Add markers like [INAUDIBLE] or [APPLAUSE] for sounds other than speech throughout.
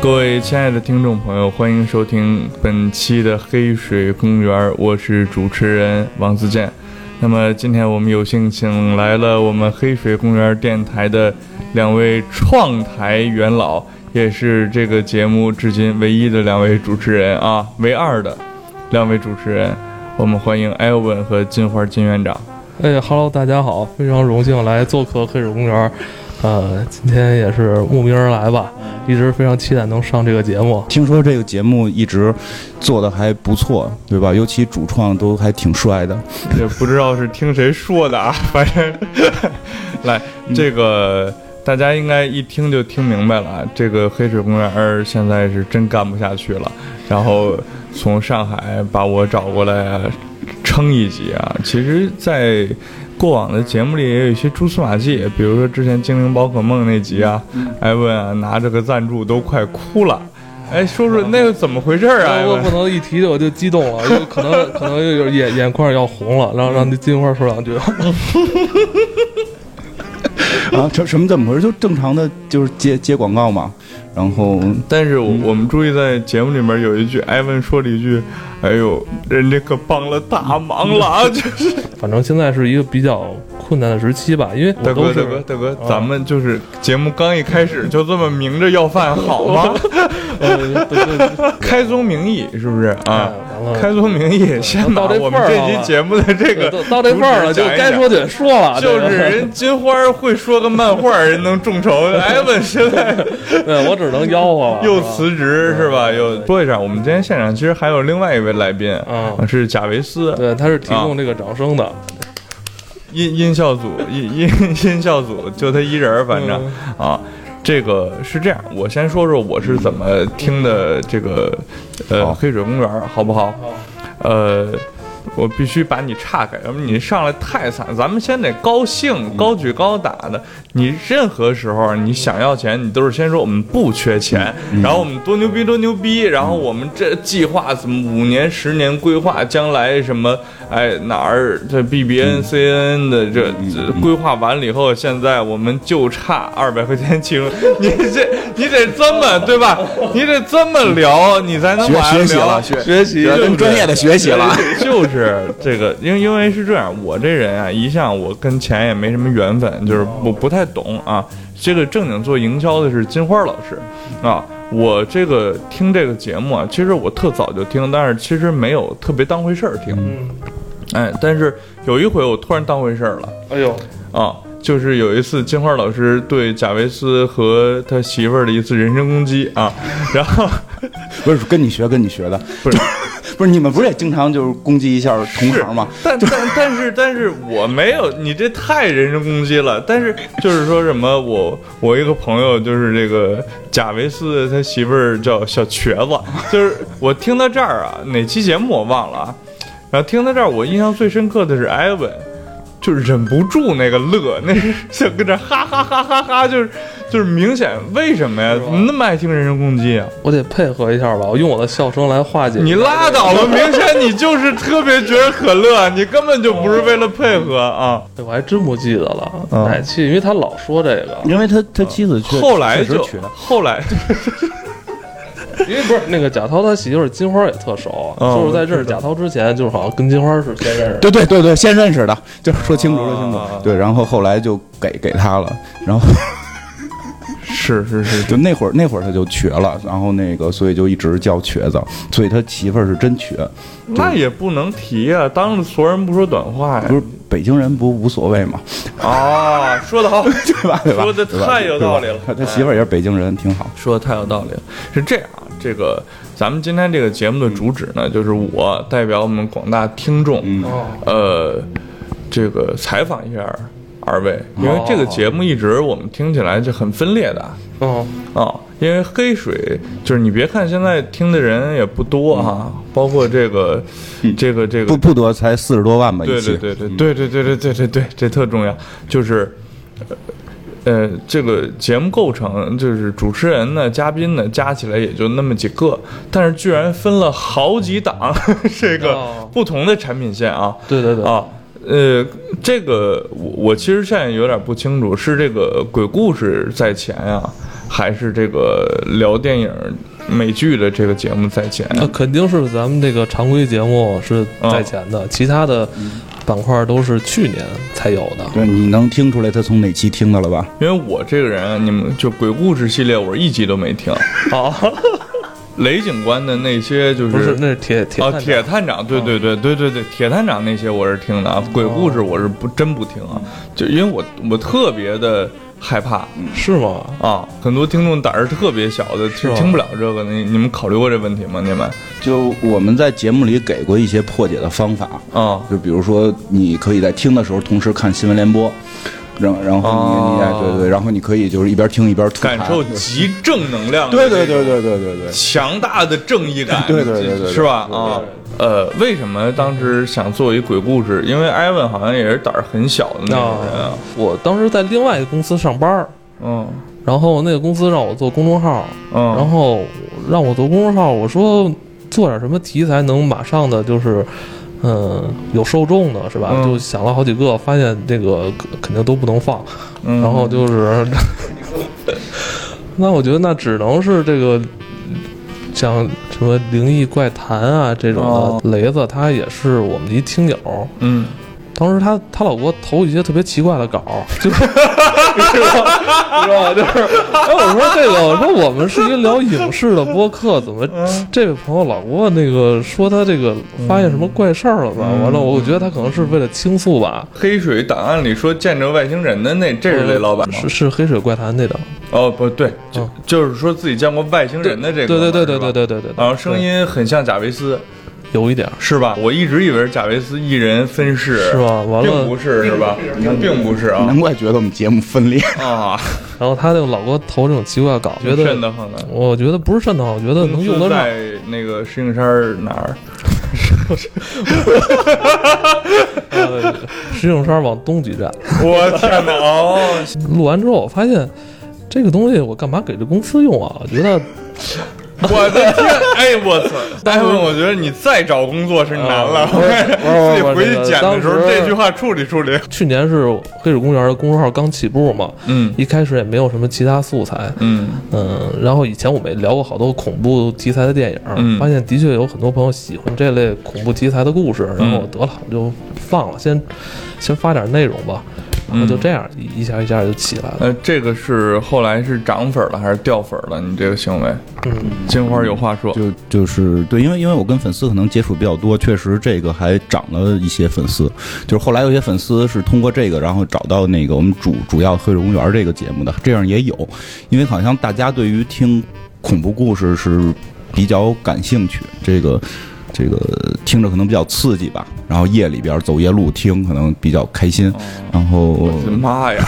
各位亲爱的听众朋友，欢迎收听本期的《黑水公园》，我是主持人王自健。那么今天我们有幸请来了我们黑水公园电台的两位创台元老，也是这个节目至今唯一的两位主持人啊，唯二的两位主持人。我们欢迎艾文和金花金院长。哎哈喽，大家好，非常荣幸来做客黑水公园。呃，今天也是慕名而来吧，一直非常期待能上这个节目。听说这个节目一直做的还不错，对吧？尤其主创都还挺帅的。也不知道是听谁说的啊，[LAUGHS] 反正来这个大家应该一听就听明白了啊。这个黑水公园现在是真干不下去了，然后从上海把我找过来撑一集啊。其实，在过往的节目里也有一些蛛丝马迹，比如说之前《精灵宝可梦》那集啊，艾文啊拿着个赞助都快哭了。哎，说说那个怎么回事啊？我不能一提我就激动了，有可能可能又有眼眼眶要红了，然后让那金花说两句。[LAUGHS] 啊，什什么怎么回事？就正常的就是接接广告嘛。然后，但是我们注意在节目里面有一句，艾文说了一句：“哎呦，人家可帮了大忙了啊！” [LAUGHS] 就是，反正现在是一个比较困难的时期吧，因为大哥，大哥，大哥，咱们就是节目刚一开始就这么明着要饭好吗？[LAUGHS] 开宗明义是不是啊？开宗明义，先把我们这期节目的这个到这份儿了，就该说得说了。就是人金花会说个漫画，人能众筹。艾文现在，[LAUGHS] 对我只能吆喝了。[LAUGHS] 又辞职是吧？又说一下，我们今天现场其实还有另外一位来宾，啊，是贾维斯。对，他是提供这个掌声的。音音效组，音音 [LAUGHS] 音效组，就他一人，反正啊。这个是这样，我先说说我是怎么听的这个，呃，黑水公园，好不好？呃。我必须把你岔开，要不你上来太惨。咱们先得高兴，高举高打的。你任何时候你想要钱，你都是先说我们不缺钱，然后我们多牛逼多牛逼，然后我们这计划怎么五年十年规划，将来什么哎哪儿这 B B N C N 的这规划完了以后，现在我们就差二百块钱请 [LAUGHS] 你这你得这么对吧？你得这么聊，你才能学习了学学习跟专业的学习了，[LAUGHS] 就是。是这个，因为因为是这样，我这人啊，一向我跟钱也没什么缘分，就是我不太懂啊。这个正经做营销的是金花老师啊。我这个听这个节目啊，其实我特早就听，但是其实没有特别当回事儿听。嗯哎，但是有一回我突然当回事儿了。哎呦啊！就是有一次金花老师对贾维斯和他媳妇儿的一次人身攻击啊，[LAUGHS] 然后 [LAUGHS] 不是跟你学跟你学的，不是 [LAUGHS] 不是你们不是也经常就是攻击一下同行吗？但但但是但是我没有，你这太人身攻击了。但是就是说什么我我一个朋友就是这个贾维斯他媳妇儿叫小瘸子，就是我听到这儿啊，哪期节目我忘了啊，然后听到这儿我印象最深刻的是艾文。就忍不住那个乐，[LAUGHS] 那是想跟这哈哈哈哈哈，就是就是明显为什么呀？怎么那么爱听人身攻击啊？我得配合一下吧，我用我的笑声来化解。你拉倒吧，明显你就是特别觉得可乐，[LAUGHS] 你根本就不是为了配合啊！我还真不记得了奶气，因为他老说这个，因为他他妻子后来就后来。因为不是那个贾涛他媳妇金花也特熟，就是在认识贾涛之前，就是好像跟金花是先认识。对对对对，先认识的，就是说清楚说清楚。对，然后后来就给给他了，然后 [LAUGHS] 是是是，就那会儿那会儿他就瘸了，然后那个所以就一直叫瘸子，所以他媳妇儿是真瘸。那也不能提呀，当着所有人不说短话呀。不是北京人不无所谓吗？啊，说的好，[LAUGHS] 对吧？对吧？说的太有道理了。他媳妇儿也是北京人，挺好。说的太有道理了，是这样。这个咱们今天这个节目的主旨呢，就是我代表我们广大听众，呃，这个采访一下二位，因为这个节目一直我们听起来就很分裂的，哦。哦，因为黑水就是你别看现在听的人也不多哈，包括这个这个这个不不多，才四十多万吧，对对对对对对对对对对对，这特重要，就是。呃，这个节目构成就是主持人呢、嘉宾呢，加起来也就那么几个，但是居然分了好几档，[LAUGHS] 这个不同的产品线啊。对对对啊，呃，这个我我其实现在有点不清楚，是这个鬼故事在前呀，还是这个聊电影美剧的这个节目在前？那肯定是咱们这个常规节目是在前的，其他的板块都是去年才有的。对，你能听出来他从哪期听的了吧？因为我这个人，你们就鬼故事系列，我一集都没听。啊。[LAUGHS] 雷警官的那些就是不是那是铁铁啊铁探长对对对对对对铁探长那些我是听的啊鬼故事我是不真不听啊就因为我我特别的害怕。是吗？啊很多听众胆儿特别小的听听不了这个你你们考虑过这问题吗？你们？就我们在节目里给过一些破解的方法。啊。就比如说你可以在听的时候同时看新闻联播。然然后你你对对，然后你可以就是一边听一边感受极正能量，对对对对对对对，强大的正义感，对对对对，是吧？啊，呃，为什么当时想做一鬼故事？因为艾文好像也是胆儿很小的那种人啊。我当时在另外一个公司上班，嗯，然后那个公司让我做公众号，嗯，然后让我做公众号，我说做点什么题材能马上的就是。嗯，有受众的是吧？就想了好几个，发现这个肯定都不能放，然后就是，[LAUGHS] 那我觉得那只能是这个，像什么灵异怪谈啊这种的，雷子他也是我们的一听友，嗯。当时他他老给我投一些特别奇怪的稿，就是，[LAUGHS] 是吧？就是，哎，我说这个，我说我们是一个聊影视的播客，怎么这位朋友老给我那个说他这个发现什么怪事儿了吧？完了，我觉得他可能是为了倾诉吧。黑水档案里说见着外星人的那，这是雷老板吗？是是黑水怪谈那档。哦，不对，就就是说自己见过外星人的这个。对对对对对对对对。然后声音很像贾维斯。有一点是吧？我一直以为是贾维斯一人分饰，是吧？完了，并不是，是吧？并不是啊，难怪觉得我们节目分裂啊。[LAUGHS] 然后他就老给我投这种奇怪稿，觉得瘆得慌的。我觉得不是瘆得慌，我觉得能用得上。在那个石景山哪儿？[LAUGHS] 石景山往东几站。[LAUGHS] 我天哪！哦，录完之后我发现这个东西我干嘛给这公司用啊？我觉得。[LAUGHS] 我的天！哎，我操！大夫，我觉得你再找工作是难了。自己回去剪的时候，这句话处理处理。去年是黑水公园的公众号刚起步嘛，嗯，一开始也没有什么其他素材，嗯嗯。然后以前我们也聊过好多恐怖题材的电影，发现的确有很多朋友喜欢这类恐怖题材的故事。然后得了，就放了，先先发点内容吧。然后就这样一下一下就起来了。呃，这个是后来是涨粉了还是掉粉了？你这个行为，嗯，金花有话说，就就是对，因为因为我跟粉丝可能接触比较多，确实这个还涨了一些粉丝。就是后来有些粉丝是通过这个，然后找到那个我们主主要黑水公园这个节目的，这样也有。因为好像大家对于听恐怖故事是比较感兴趣，这个。这个听着可能比较刺激吧，然后夜里边走夜路听可能比较开心，然后我的妈呀！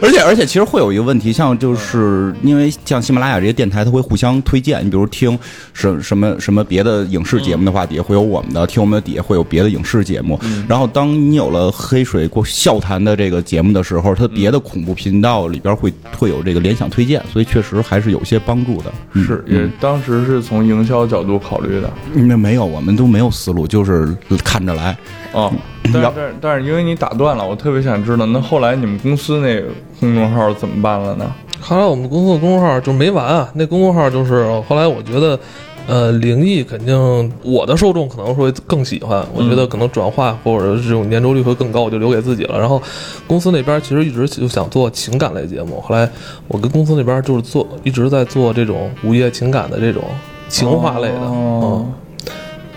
而 [LAUGHS] 且而且其实会有一个问题，像就是因为像喜马拉雅这些电台，它会互相推荐。你比如听什什么什么别的影视节目的话，底下会有我们的；听我们的底下会有别的影视节目。然后当你有了黑水过笑谈的这个节目的时候，它别的恐怖频道里边会会有这个联想推荐，所以确实还是有些帮助的。是，也当时是从营销角度考虑的。那没有。我们都没有思路，就是看着来。哦，但是但是因为你打断了，我特别想知道，那后来你们公司那个公众号怎么办了呢？后来我们公司的公众号就没完啊，那公众号就是后来我觉得。呃，灵异肯定我的受众可能会更喜欢，我觉得可能转化或者这种粘着率会更高，我就留给自己了。然后公司那边其实一直就想做情感类节目，后来我跟公司那边就是做一直在做这种午夜情感的这种情话类的。哦，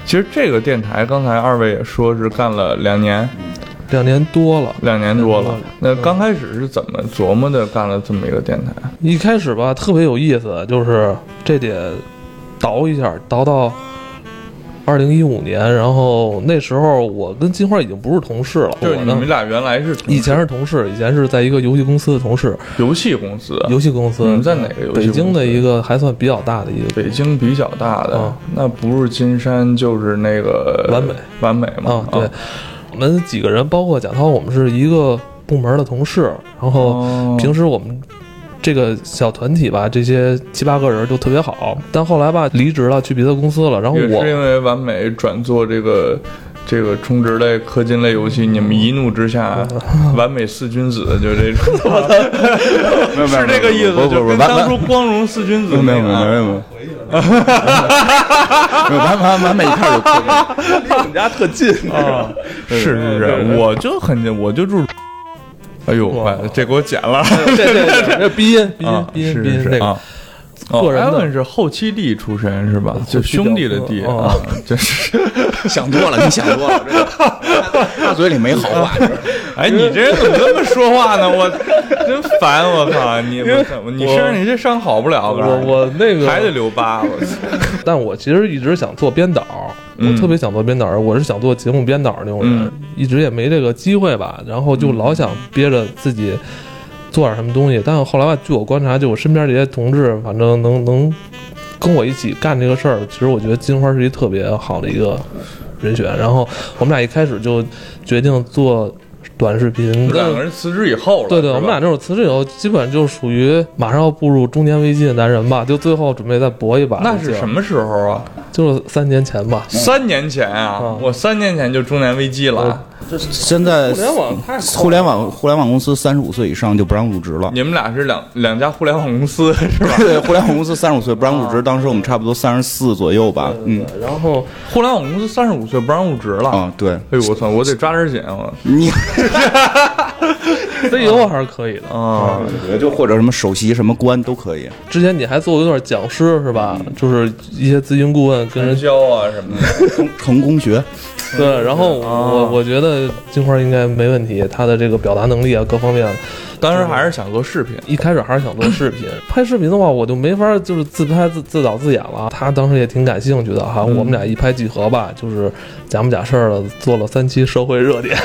其实这个电台刚才二位也说是干了两年，两年多了，两年多了。那刚开始是怎么琢磨的？干了这么一个电台？一开始吧，特别有意思，就是这得。倒一下，倒到二零一五年，然后那时候我跟金花已经不是同事了。就是你们俩原来是以前是同事，以前是在一个游戏公司的同事。游戏公司，游戏公司。你们在哪个游戏？北京的一个还算比较大的一个。北京比较大的，那不是金山就是那个完美，完美嘛？对，我们几个人，包括贾涛，我们是一个部门的同事，然后平时我们。这个小团体吧，这些七八个人就特别好，但后来吧，离职了，去别的公司了。然后我是因为完美转做这个这个充值类、氪金类游戏，你们一怒之下 [LAUGHS] 完美四君子，就这种，[LAUGHS] 没有没有是这个意思，就跟当初光荣四君子没有没有没有没有，没有。[LAUGHS] 完完完美一开始就氪离我们家特近啊，是是是，我就很近我就住。哎呦，这给我剪了 [LAUGHS] 这这这这鼻音鼻音啊！鼻音是鼻音那个个人的艾文是后期弟出身是吧？就兄弟的弟啊，就是。[LAUGHS] 想多了，你想多了，这个 [LAUGHS] 他嘴里没好话。哎，你这人怎么这么说话呢？我真烦！我靠，你我怎么你身上你这伤好不了？我我那个还得留疤，我操！[LAUGHS] 但我其实一直想做编导，嗯我特别想做编导，我是想做节目编导那种人，嗯一直也没这个机会吧，然后就老想憋着自己做点什么东西，但是后来吧，据我观察，就我身边这些同志，反正能能跟我一起干这个事儿，其实我觉得金花是一特别好的一个人选，然后我们俩一开始就决定做短视频，两个人辞职以后了，对对，我们俩这种辞职以后，基本就属于马上要步入中年危机的男人吧，就最后准备再搏一把。那是什？么时候啊？就是三年前吧。三年前啊嗯，我三年前就中年危机了。现在互联网太互联网互联网公司三十五岁以上就不让入职了。你们俩是两两家互联网公司 [LAUGHS] 是吧？对，互联网公司三十五岁不让入职，当时我们差不多三十四左右吧。嗯，然后互联网公司三十五岁不让入职了。啊，对，哎呦我操！我得抓点紧我 [LAUGHS] 你 [LAUGHS] CEO 还是可以的。啊！就或者什么首席什么官都可以。之前你还做过一段讲师是吧？就是一些咨询顾问跟人教啊什么的。成 [LAUGHS] 成功学，对，然后我我觉得金花应该没问题，她的这个表达能力啊各方面，当时还是想做视频，一开始还是想做视频，[LAUGHS] 拍视频的话我就没法就是自拍自自导自演了。她当时也挺感兴趣的哈，我们俩一拍即合吧，就是假模假式的做了三期社会热点，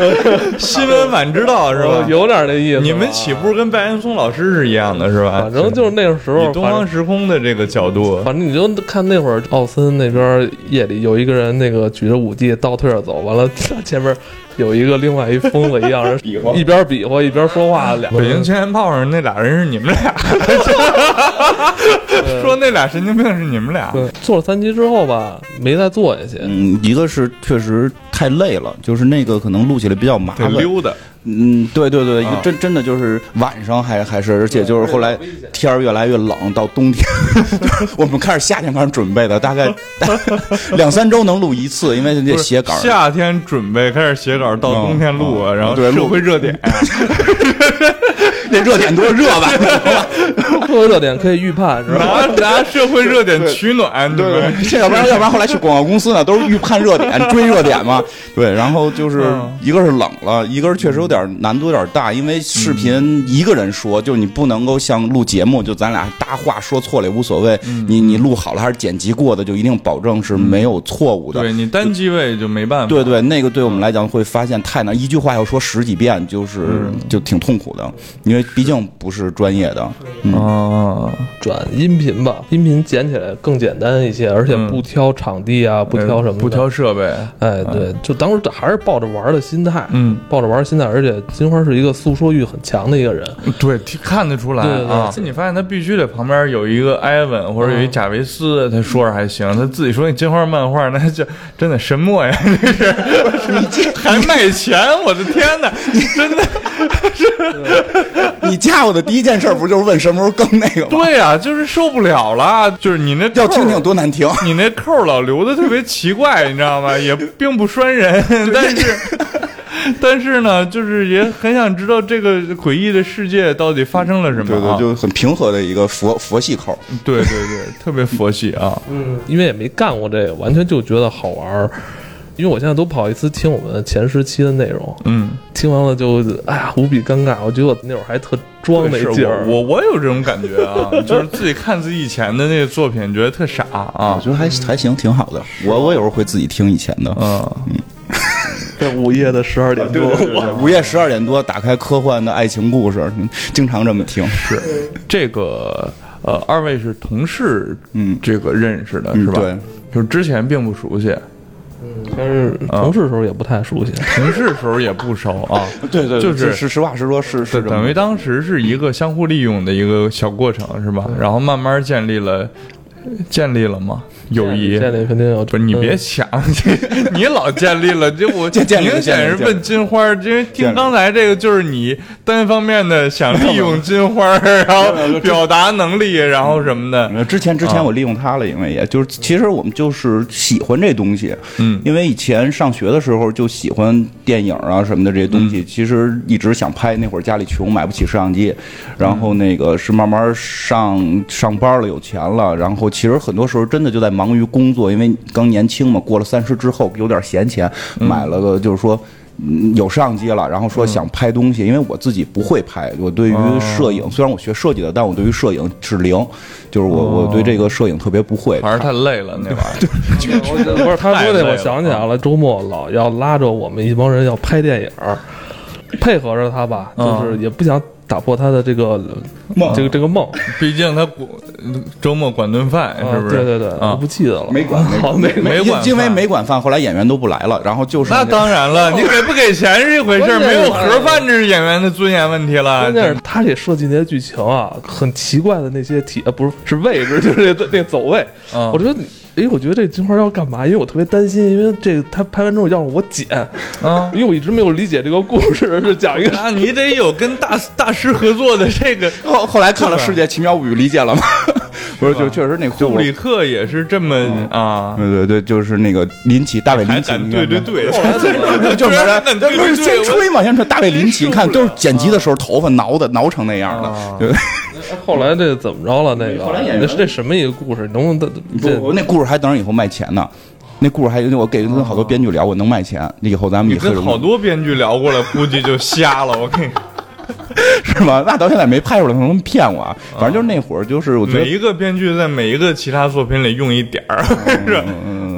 [LAUGHS] 新闻晚知道是吧？有点那意思。你们起步跟白岩松老师是一样的，是吧？反正就是那个时候以，东方时空的这个角度，反正你就看那会儿奥森那边夜里有一个人那个举着武器倒退着走，完了 [LAUGHS] 前面有一个另外一疯子一样人 [LAUGHS] 比划一边比划一边说话，俩北京青年炮上那俩人是你们俩，[LAUGHS] 说那俩神经病是你们俩。对做了三期之后吧，没再做下去。嗯，一个是确实太累了，就是那个可能录起来比较麻烦。溜达，嗯，对对对，真真的就是晚上还还是，而且就是后来天儿越来越冷，到冬天，[LAUGHS] 就是我们开始夏天开始准备的，大概 [LAUGHS] 两三周能录一次，因为这写稿。夏天准备开始写稿，到冬天录啊，嗯然后社会热点，[LAUGHS] 那热点多热吧？热点可以预判，是吧？拿拿社会热点取暖，你对不对，这要不然要不然后来去广告公司呢，都是预判热点、追热点嘛。对，然后就是嗯一个是冷了，一个是确实有点难度有点大，因为视频一个人说，就你不能够像录节目，就咱俩搭话说错了也无所谓，你你录好了还是剪辑过的，就一定保证是没有错误的。对你单机位就没办法。对对，那个对我们来讲会发现太难，一句话要说十几遍，就是就挺痛苦的，因为毕竟不是专业的。啊，转音频吧，音频剪起来更简单一些，而且嗯不挑场地啊，不挑什么的，不挑设备，哎，对，就当时还是抱着玩的心态，嗯，抱着玩的心态，而且金花是一个诉说欲很强的一个人，对，看得出来对对对啊。你发现他必须得旁边有一个埃文或者有一贾维斯，他说着还行。他自己说那金花漫画，那就真的什么呀？这是 [LAUGHS] 你还卖钱？我的天哪！[LAUGHS] 真的 [LAUGHS] 你加我的第一件事不就是问什么时候更那个吗？对呀、就是受不了了。就是你那扣要听听多难听。[LAUGHS] 你那扣儿老留的特别奇怪，你知道吗？[LAUGHS] 也并不拴人，但是。但是呢，就是也很想知道这个诡异的世界到底发生了什么、对啊。对，就很平和的一个佛佛系口。对对对，特别佛系啊。嗯，因为也没干过这个，完全就觉得好玩儿。因为我现在都不好意思听我们前十期的内容，嗯，听完了就哎呀无比尴尬。我觉得我那会儿还特装那是劲儿，我我我有这种感觉啊，[LAUGHS] 就是自己看自己以前的那个作品，觉得特傻啊我。觉得还还行，挺好的。我我有时候会自己听以前的。嗯，[LAUGHS] 在午夜的十二点多，午夜十二点多打开科幻的爱情故事，嗯经常这么听。是这个呃，二位是同事，嗯这个认识的是吧？嗯对，就是之前并不熟悉，但是同事时候也不太熟悉。[LAUGHS] 同事时候也不熟啊。[LAUGHS] 对对，就是是实话实说，是是等于当时是一个相互利用的一个小过程，是吧？然后慢慢建立了，建立了吗？友谊。建立肯定有，不是你别抢，你老建立了，这我 [LAUGHS] 明显是问金花，因为听刚才这个就是你单方面的想利用金花，然后表达能力，然后什么的。之前之前我利用他了，因为也就是其实我们就是喜欢这东西，嗯，因为以前上学的时候就喜欢电影啊什么的这些东西，其实一直想拍，那会儿家里穷，买不起摄像机，然后那个是慢慢上上班了，有钱了，然后其实很多时候真的就在忙于工作，因为刚年轻嘛，过了三十之后有点闲钱，买了个就是说。嗯，有摄像机了，然后说想拍东西，因为我自己不会拍，我对于摄影，虽然我学设计的，但我对于摄影是零，就是我我对这个摄影特别不会，反正太累了那玩意儿。[LAUGHS] 不是他说的，我想起来了，[LAUGHS] 周末老要拉着我们一帮人要拍电影，配合着他吧，就是也不想。打破他的这个梦，这个这个梦，毕竟他管周末管顿饭，是不是？对对对，我不记得了，没管，好没没管，因为没管饭，后来演员都不来了，然后就是那当然了，你给不给钱是一回事，没有盒饭这是演员的尊严问题了。关键是他这设计那些剧情啊，很奇怪的那些体，呃，不是是位置，就是那那走位，我觉得。哎，我觉得这金花要干嘛？因为我特别担心，因为这他拍完之后要我剪啊，因为我一直没有理解这个故事是讲一个啊，你得有跟大大师合作的这个。后后来看了《世界奇妙物语》，理解了吗？[LAUGHS] 不是，就确实那库里克也是这么啊，对对对，就是那个林奇，大卫林奇，对对对，就是不是先吹嘛，先吹大卫林奇，你看都是剪辑的时候头发挠的挠成那样的。[LAUGHS] 后来这怎么着了？那个后来那是这什么一个故事？能不能不？那故事还等着以后卖钱呢。那故事还有我给跟好多编剧聊我，能卖钱。以后咱们你跟好多编剧聊过了，估计就瞎了。我跟你。[LAUGHS] 是吗？那到现在没拍出来，可能骗我。反正就是那会儿，就是我觉得每一个编剧在每一个其他作品里用一点儿，[LAUGHS] 是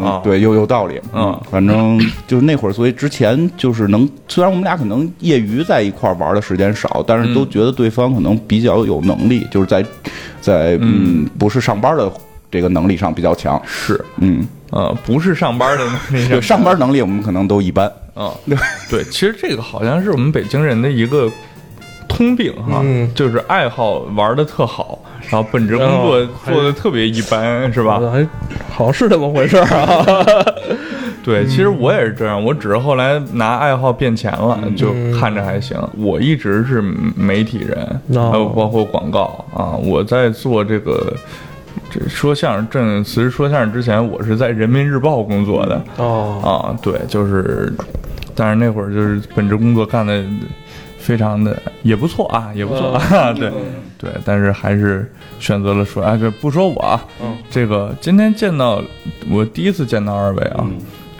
啊，对，有有道理。嗯，反正就是那会儿，所以之前就是能，虽然我们俩可能业余在一块玩的时间少，但是都觉得对方可能比较有能力，就是在在嗯，不是上班的这个能力上比较强。是，嗯呃，不是上班的能力，上班能力我们可能都一般。嗯，[LAUGHS] 对，其实这个好像是我们北京人的一个。通病哈，就是爱好玩的特好，然后本职工作做的特别一般，是吧？还好像是这么回事啊。[LAUGHS] 对，其实我也是这样，我只是后来拿爱好变钱了，就看着还行。我一直是媒体人，还有包括广告啊。我在做这个这说相声正其实说相声之前，我是在人民日报工作的哦啊，对，就是，但是那会儿就是本职工作干的。非常的也不错啊，也不错啊，[LAUGHS] 对对，但是还是选择了说，哎，这不说我啊，这个今天见到我第一次见到二位啊，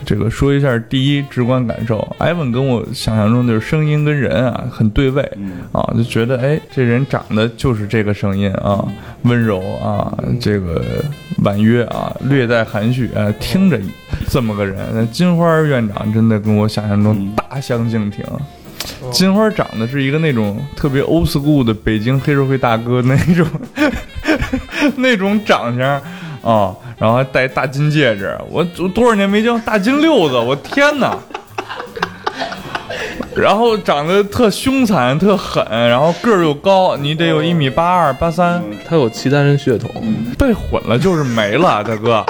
这个说一下第一直观感受，艾文跟我想象中就是声音跟人啊很对位啊，就觉得哎这人长得就是这个声音啊，温柔啊，这个婉约啊，略带含蓄啊，听着这么个人，那金花院长真的跟我想象中大相径庭。金花长得是一个那种特别 old school 的北京黑社会大哥那种 [LAUGHS] 那种长相啊，然后还戴大金戒指，我我多少年没见大金六子，我天哪！[LAUGHS] 然后长得特凶残、特狠，然后个儿又高，你得有一米八二、八三，他有契丹人血统，[LAUGHS] 被混了就是没了，大哥。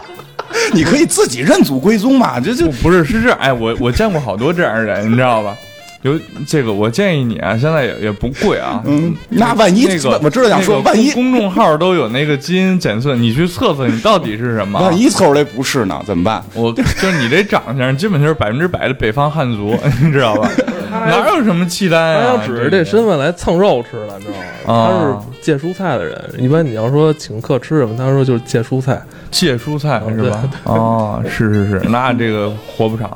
你可以自己认祖归宗嘛，这就不是是这，哎，我我见过好多这样的人，你知道吧？有这个，我建议你啊，现在也也不贵啊。嗯，那万一那个我知道想说，万一公众号都有那个基因检测，你去测测你到底是什么？万一测出来不是呢？怎么办？我就是你这长相，基本就是百分之百的北方汉族，[LAUGHS] 你知道吧？哪有什么契丹啊？他要指着这身份来蹭肉吃的，你知道吗？他是借蔬菜的人。一般你要说请客吃什么，他说就是借蔬菜，借蔬菜是吧？哦，是是是，那这个活不长。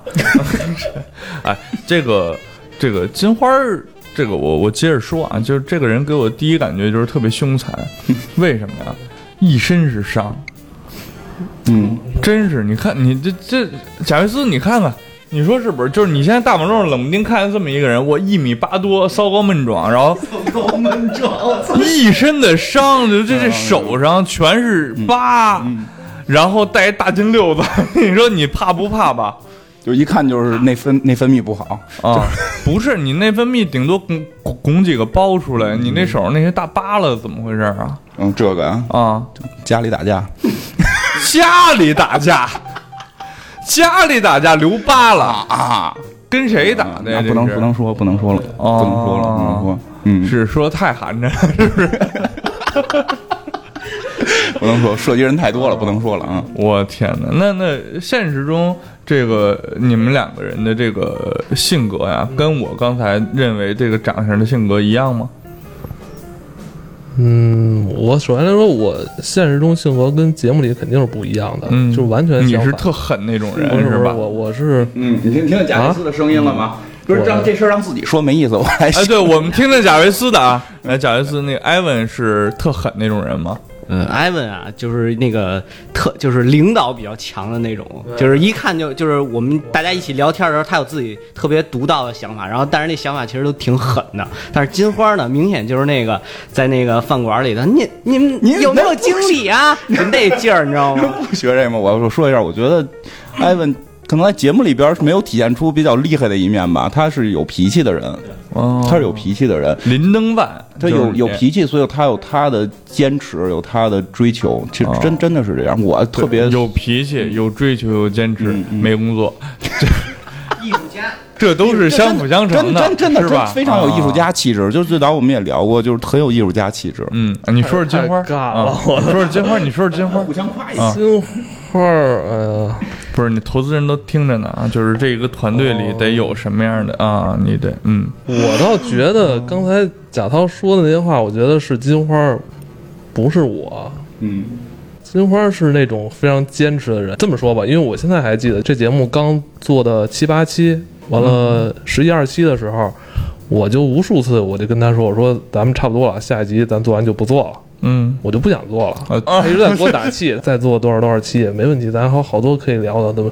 [LAUGHS] 哎，这个。这个金花儿，这个我我接着说啊，就是这个人给我第一感觉就是特别凶残，为什么呀？一身是伤，嗯，真是，你看你这这贾维斯，你看看，你说是不是？就是你现在大马路上冷不丁看见这么一个人，我一米八多，骚高闷壮，然后骚高闷壮，一身的伤，就这这手上全是疤，然后带一大金溜子，[LAUGHS] 你说你怕不怕吧？就一看就是内分内分泌不好啊，[LAUGHS] 不是你内分泌顶多拱拱几个包出来，你那手上那些大疤了怎么回事啊？嗯，这个啊啊，[LAUGHS] 家里打架，家里打架，家里打架留疤了啊！跟谁打的呀？不能不能说，不能说了，不能说了，不能说。嗯，是说太寒碜，是不是？[LAUGHS] 不能说，涉及人太多了，不能说了啊！我天哪，那那现实中这个你们两个人的这个性格呀，跟我刚才认为这个长相的性格一样吗？嗯，我首先来说，我现实中性格跟节目里肯定是不一样的，嗯，就完全你是特狠那种人是吧？我我是，嗯，你听听见贾维斯的声音了吗？不是让这事儿让自己说没意思，我还哎，对我们听听贾维斯的啊，哎，贾维斯那个艾文是特狠那种人吗？嗯，艾文啊，就是那个特，就是领导比较强的那种，就是一看就就是我们大家一起聊天的时候，他有自己特别独到的想法，然后但是那想法其实都挺狠的。但是金花呢，明显就是那个在那个饭馆里的，你你们你有没有经理啊？[LAUGHS] 就那劲儿，你知道吗？不学这吗？我我说一下，我觉得艾文。可能在节目里边是没有体现出比较厉害的一面吧，他是有脾气的人，他是有脾气的人。林登万，他有有脾气，所以他有他的坚持，有他的追求。其实真真的是这样，我特别有脾气，有追求，有坚持，没工作。[LAUGHS] 艺术家，这都是相辅相成的，真真的是吧？非常有艺术家气质。就最早我们也聊过，就是很有艺术家气质。嗯，你说说金花，我说说金花，你说说金花，[LAUGHS] 互相夸一下。金花，哎呀。不是你投资人都听着呢啊，就是这个团队里得有什么样的啊？你得嗯，我倒觉得刚才贾涛说的那些话，我觉得是金花，不是我。嗯，金花是那种非常坚持的人。这么说吧，因为我现在还记得这节目刚做的七八期，完了十一二期的时候，我就无数次我就跟他说，我说咱们差不多了，下一集咱做完就不做了。嗯，我就不想做了。他一直在给我打气，[LAUGHS] 再做多少多少期也没问题，咱还有好多可以聊的。对吧？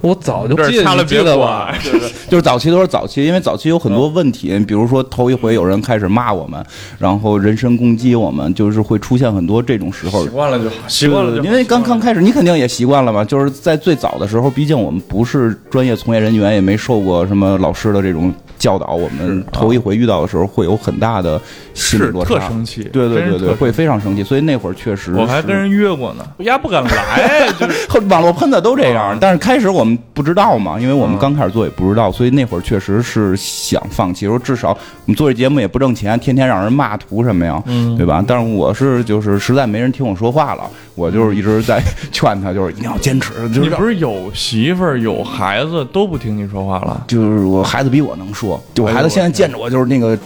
我早就记了，记得吧？[LAUGHS] 就是早期都是早期，因为早期有很多问题，比如说头一回有人开始骂我们，然后人身攻击我们，就是会出现很多这种时候。习惯了就好，习惯了。因为刚刚开始，你肯定也习惯了嘛。就是在最早的时候，毕竟我们不是专业从业人员，也没受过什么老师的这种。教导我们头一回遇到的时候会有很大的心理落差，特生气，对对对对，会非常生气。所以那会儿确实，我还跟人约过呢，丫不敢来，[LAUGHS] 就是网络喷子都这样。但是开始我们不知道嘛，因为我们刚开始做也不知道，所以那会儿确实是想放弃。说至少我们做这节目也不挣钱，天天让人骂，图什么呀？对吧？但是我是就是实在没人听我说话了，我就是一直在劝他，就是一定要坚持。你不是有媳妇儿有孩子都不听你说话了？就是我孩子比我能说。就我孩子现在见着我就是那个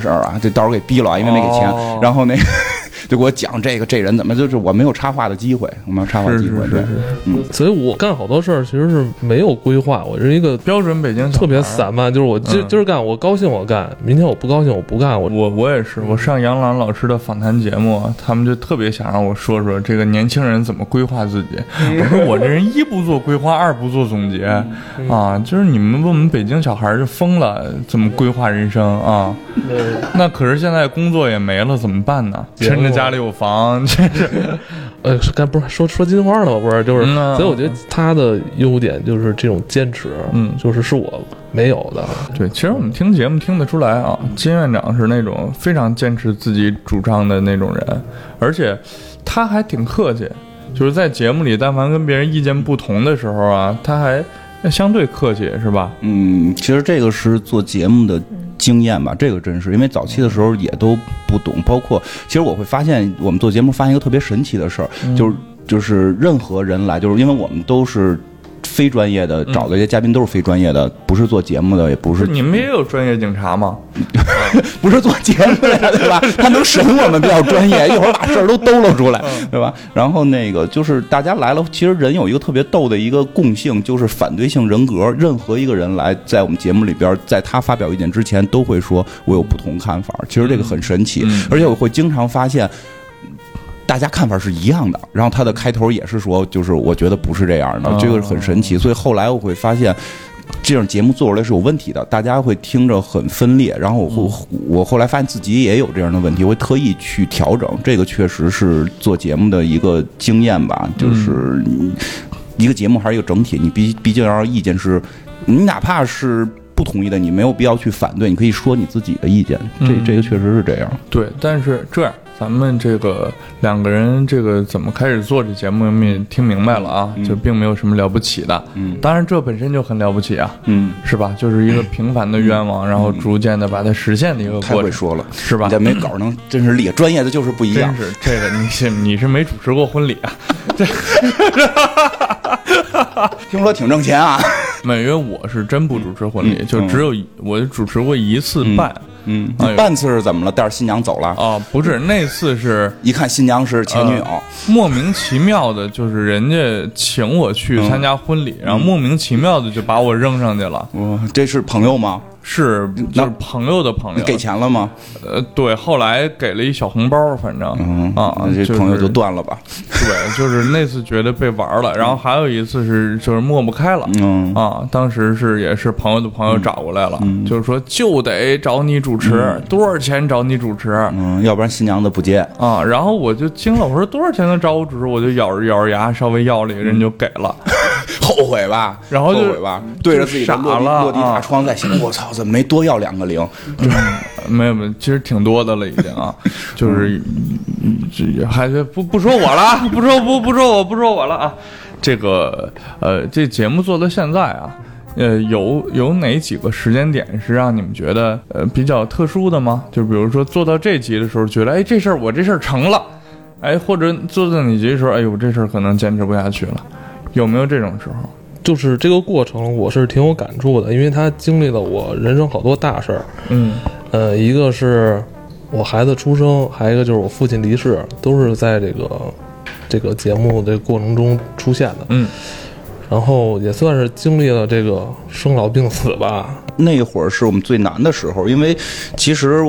事儿啊，这到时候给逼了，因为没给钱，然后那。就给我讲这个这人怎么就是我没有插话的机会，我没有插话机会，对，嗯，所以我干好多事儿其实是没有规划，我是一个标准北京特别散漫，就是我今今儿干我高兴我干，明天我不高兴我不干，我我我也是，我上杨澜老师的访谈节目，他们就特别想让我说说这个年轻人怎么规划自己，[LAUGHS] 我说我这人一不做规划，二不做总结啊，就是你们问我们北京小孩就疯了，怎么规划人生啊？那可是现在工作也没了，怎么办呢？趁着。家里有房，真是，[LAUGHS] 呃，该不是说说金花了吧？不是，就是，所以我觉得他的优点就是这种坚持，嗯，就是是我没有的。对，其实我们听节目听得出来啊，金院长是那种非常坚持自己主张的那种人，而且他还挺客气，就是在节目里，但凡跟别人意见不同的时候啊，他还相对客气，是吧？嗯，其实这个是做节目的。经验吧，这个真是，因为早期的时候也都不懂，包括其实我会发现，我们做节目发现一个特别神奇的事儿，就是就是任何人来，就是因为我们都是。非专业的找的这些嘉宾都是非专业的，不是做节目的，也不是。你们也有专业警察吗？[LAUGHS] 不是做节目的，对吧？他能审我们比较专业，一会儿把事儿都兜了出来，对吧？然后那个就是大家来了，其实人有一个特别逗的一个共性，就是反对性人格。任何一个人来在我们节目里边，在他发表意见之前，都会说我有不同看法。其实这个很神奇，而且我会经常发现。大家看法是一样的，然后他的开头也是说，就是我觉得不是这样的，这个很神奇。所以后来我会发现，这种节目做出来是有问题的，大家会听着很分裂。然后我会，我后来发现自己也有这样的问题，我会特意去调整。这个确实是做节目的一个经验吧，就是一个节目还是一个整体，你毕毕竟要意见是，你哪怕是不同意的，你没有必要去反对，你可以说你自己的意见。这这个确实是这样。对，但是这样。咱们这个两个人这个怎么开始做这节目，我们也听明白了啊，就并没有什么了不起的。嗯当然这本身就很了不起啊，嗯，是吧？就是一个平凡的愿望，然后逐渐的把它实现的一个过程，太会说了，是吧你？这没稿能真是厉害，专业的就是不一样真。是这个，你是你是没主持过婚礼啊？这 [LAUGHS] [LAUGHS] 听说挺挣钱啊。每月我是真不主持婚礼，嗯就只有一我主持过一次办。嗯，哎呦半次是怎么了？带着新娘走了，啊，不是那次是一看新娘是前女友，莫名其妙的，就是人家请我去嗯参加婚礼，然后莫名其妙的就把我扔上去了。我这是朋友吗？是就是朋友的朋友，你给钱了吗？呃，对，后来给了一小红包，反正嗯啊，这朋友就断了吧。对，就是那次觉得被玩了，然后还有一次是就是抹不开了。嗯啊，当时是也是朋友的朋友找过来了，就是说就得找你主持，多少钱找你主持嗯，要不然新娘子不接。啊？然后我就惊了，我说多少钱能找我主持？我就咬着咬着牙稍微要了一个，人就给了。[LAUGHS] 后悔吧，然后就后悔吧，对着自己的落地傻了落地啊大窗在想，我操，怎么没多要两个零？没有没有，其实挺多的了已经啊，[LAUGHS] 就是这还是不不说我了啊，不说不不说我不说我了啊。这个呃，这节目做到现在啊，呃，有有哪几个时间点是让你们觉得呃比较特殊的吗？就比如说做到这集的时候，觉得哎这事儿我这事儿成了，哎，或者做到哪集的时候，哎呦这事儿可能坚持不下去了，有没有这种时候？就是这个过程，我是挺有感触的，因为他经历了我人生好多大事儿。嗯呃，一个是我孩子出生，还有一个就是我父亲离世，都是在这个这个节目的过程中出现的。嗯然后也算是经历了这个生老病死吧。那会儿是我们最难的时候，因为其实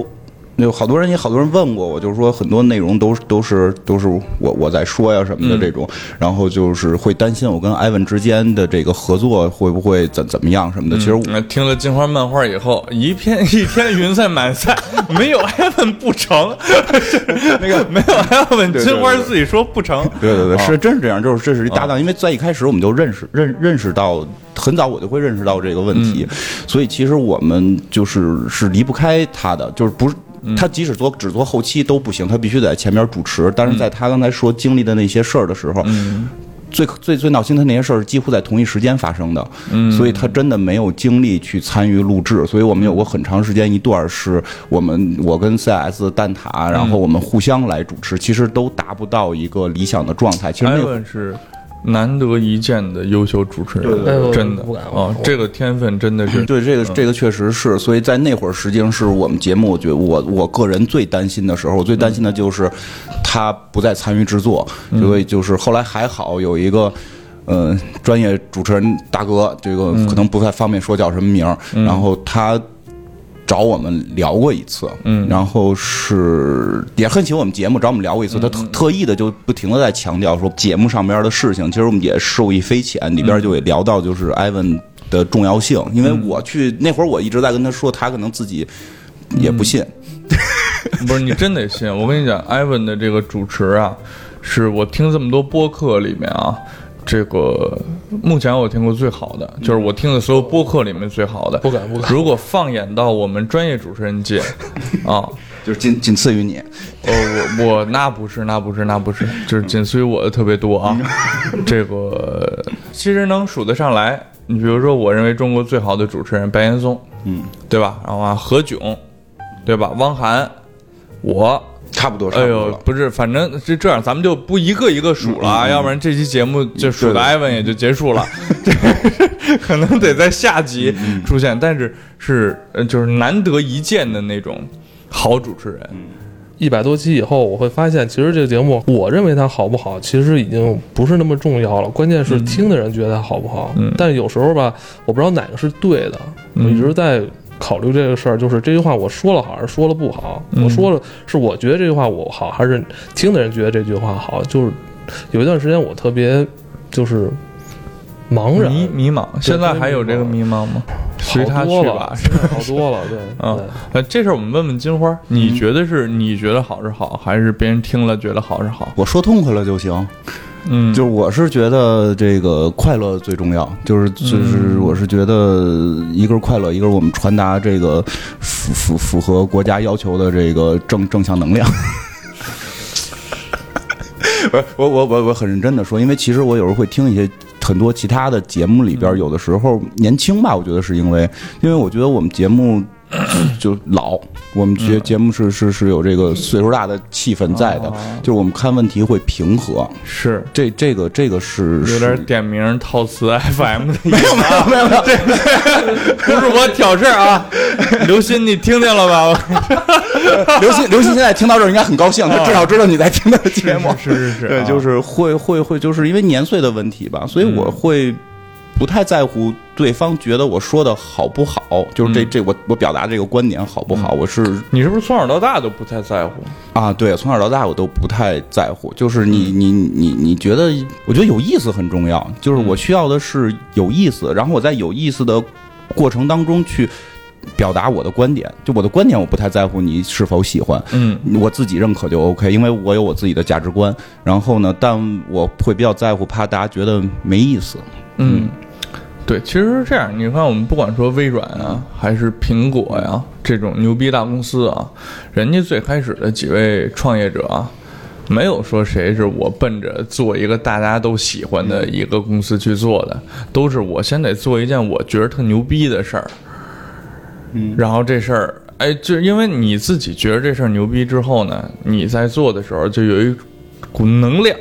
有好多人也好多人问过我，就是说很多内容都都是都是我我在说呀什么的这种，然后就是会担心我跟艾文之间的这个合作会不会怎怎么样什么的。其实我嗯听了金花漫画以后，一片一天云彩满载，没有艾文不成，[LAUGHS] 那个没有艾文，金花自己说不成。对对对，啊是真是这样，就是这是一搭档，因为在一开始我们就认识认认识到很早，我就会认识到这个问题，所以其实我们就是是离不开他的，就是不是。他即使做只做后期都不行，他必须得在前面主持。但是在他刚才说经历的那些事儿的时候，最最最闹心的那些事儿几乎在同一时间发生的，所以他真的没有精力去参与录制。所以我们有过很长时间一段是我们我跟 CS 蛋挞，然后我们互相来主持，其实都达不到一个理想的状态。其实艾那难得一见的优秀主持人，对对对真的。不敢啊，这个天分真的是对这个这个确实是，所以在那会儿实际上是我们节目，我觉得我我个人最担心的时候，我最担心的就是他不再参与制作，所以就是后来还好有一个。呃，专业主持人大哥，这个可能不太方便说叫什么名儿，然后他找我们聊过一次，嗯。然后是也很喜欢我们节目，找我们聊过一次，他特特意的就不停的在强调说节目上边的事情，其实我们也受益匪浅，里边就也聊到就是艾文的重要性，因为我去那会儿我一直在跟他说，他可能自己也不信，不是你真得信。我跟你讲，艾文的这个主持啊，是我听这么多播客里面啊，这个目前我听过最好的，就是我听的所有播客里面最好的。不敢不敢如果放眼到我们专业主持人界，[LAUGHS] 啊，就是仅仅次于你，呃，我我那不是，那不是，那不是，[LAUGHS] 就是仅次于我的特别多啊。[LAUGHS] 这个其实能数得上来。你比如说，我认为中国最好的主持人白岩松，嗯，对吧？然后啊，何炅，对吧？汪涵，我，差不多，差哎呦不是，反正是这样，咱们就不一个一个数了啊，要不然这期节目就数的艾文也就结束了，[LAUGHS] 可能得在下集出现，但是是呃就是难得一见的那种好主持人。一百多期以后，我会发现，其实这个节目，我认为它好不好，其实已经不是那么重要了。关键是听的人觉得它好不好。嗯。但有时候吧，我不知道哪个是对的，我一直在考虑这个事儿，就是这句话我说了好还是说了不好？嗯我说了是我觉得这句话我好，还是听的人觉得这句话好？就是有一段时间我特别就是茫然，迷迷茫，现在还有这个迷茫吗？随他好去吧多了，。现在好多了，对，啊 [LAUGHS] 对。呃，这事儿我们问问金花，你觉得是你觉得好是好，还是别人听了觉得好是好？我说痛快了就行，嗯，就是我是觉得这个快乐最重要，就是就是我是觉得一个是快乐，一个是我们传达这个符符符合国家要求的这个正正向能量。[LAUGHS] 我我我我很认真的说，因为其实我有时候会听一些很多其他的节目里边，有的时候年轻吧，我觉得是因为，因为我觉得我们节目就老，我们节节目是是是有这个岁数大的气氛在的，就是我们看问题会平和，是。这这个这个是有点点名套词 FM 的意思，[LAUGHS] 没有没有没有 [LAUGHS] 没有，不是我挑事儿啊，[LAUGHS] 刘鑫你听见了吧？刘鑫刘鑫现在听到这儿应该很高兴，他至少知道你在听他的节目，是是是，对，啊。就是会会会，就是因为年岁的问题吧，所以我会不太在乎对方觉得我说的好不好，就是这嗯这我我表达这个观点好不好，我是你是不是从小到大都不太在乎？啊，对，从小到大我都不太在乎，就是你你你你觉得，我觉得有意思很重要，就是我需要的是有意思，然后我在有意思的过程当中去。表达我的观点，就我的观点，我不太在乎你是否喜欢，嗯我自己认可就 OK，因为我有我自己的价值观。然后呢，但我会比较在乎，怕大家觉得没意思。嗯，对，其实是这样。你看，我们不管说微软啊，还是苹果呀、这种牛逼大公司啊，人家最开始的几位创业者啊，没有说谁是我奔着做一个大家都喜欢的一个公司去做的，都是我先得做一件我觉得特牛逼的事儿。嗯，然后这事儿，哎，就因为你自己觉得这事儿牛逼之后呢，你在做的时候就有一股能量。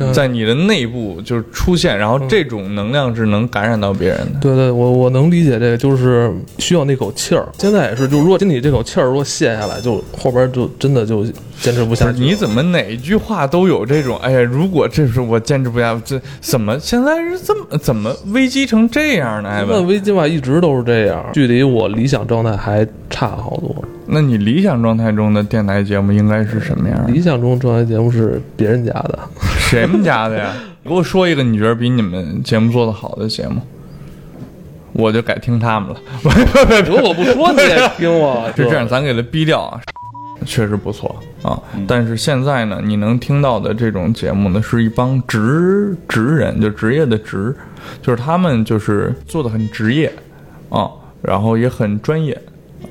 嗯在你的内部就是出现，然后这种能量是能感染到别人的。对对，我我能理解这个，就是需要那口气儿。现在也是，就如果心里这口气儿如果泄下来，就后边就真的就坚持不下去。你怎么哪一句话都有这种？哎呀，如果这是我坚持不下，这怎么现在是这么怎么危机成这样呢？艾那，危机吧一直都是这样，距离我理想状态还差好多。那你理想状态中的电台节目应该是什么样的？理想中状态节目是别人家的，谁们家的呀？[LAUGHS] 给我说一个你觉得比你们节目做的好的节目，我就改听他们了。[LAUGHS] 如果我不说你也 [LAUGHS] 听我。是这样，咱给他逼掉啊，确实不错啊。但是现在呢，你能听到的这种节目呢，是一帮职职人，就职业的职，就是他们就是做的很职业啊，然后也很专业，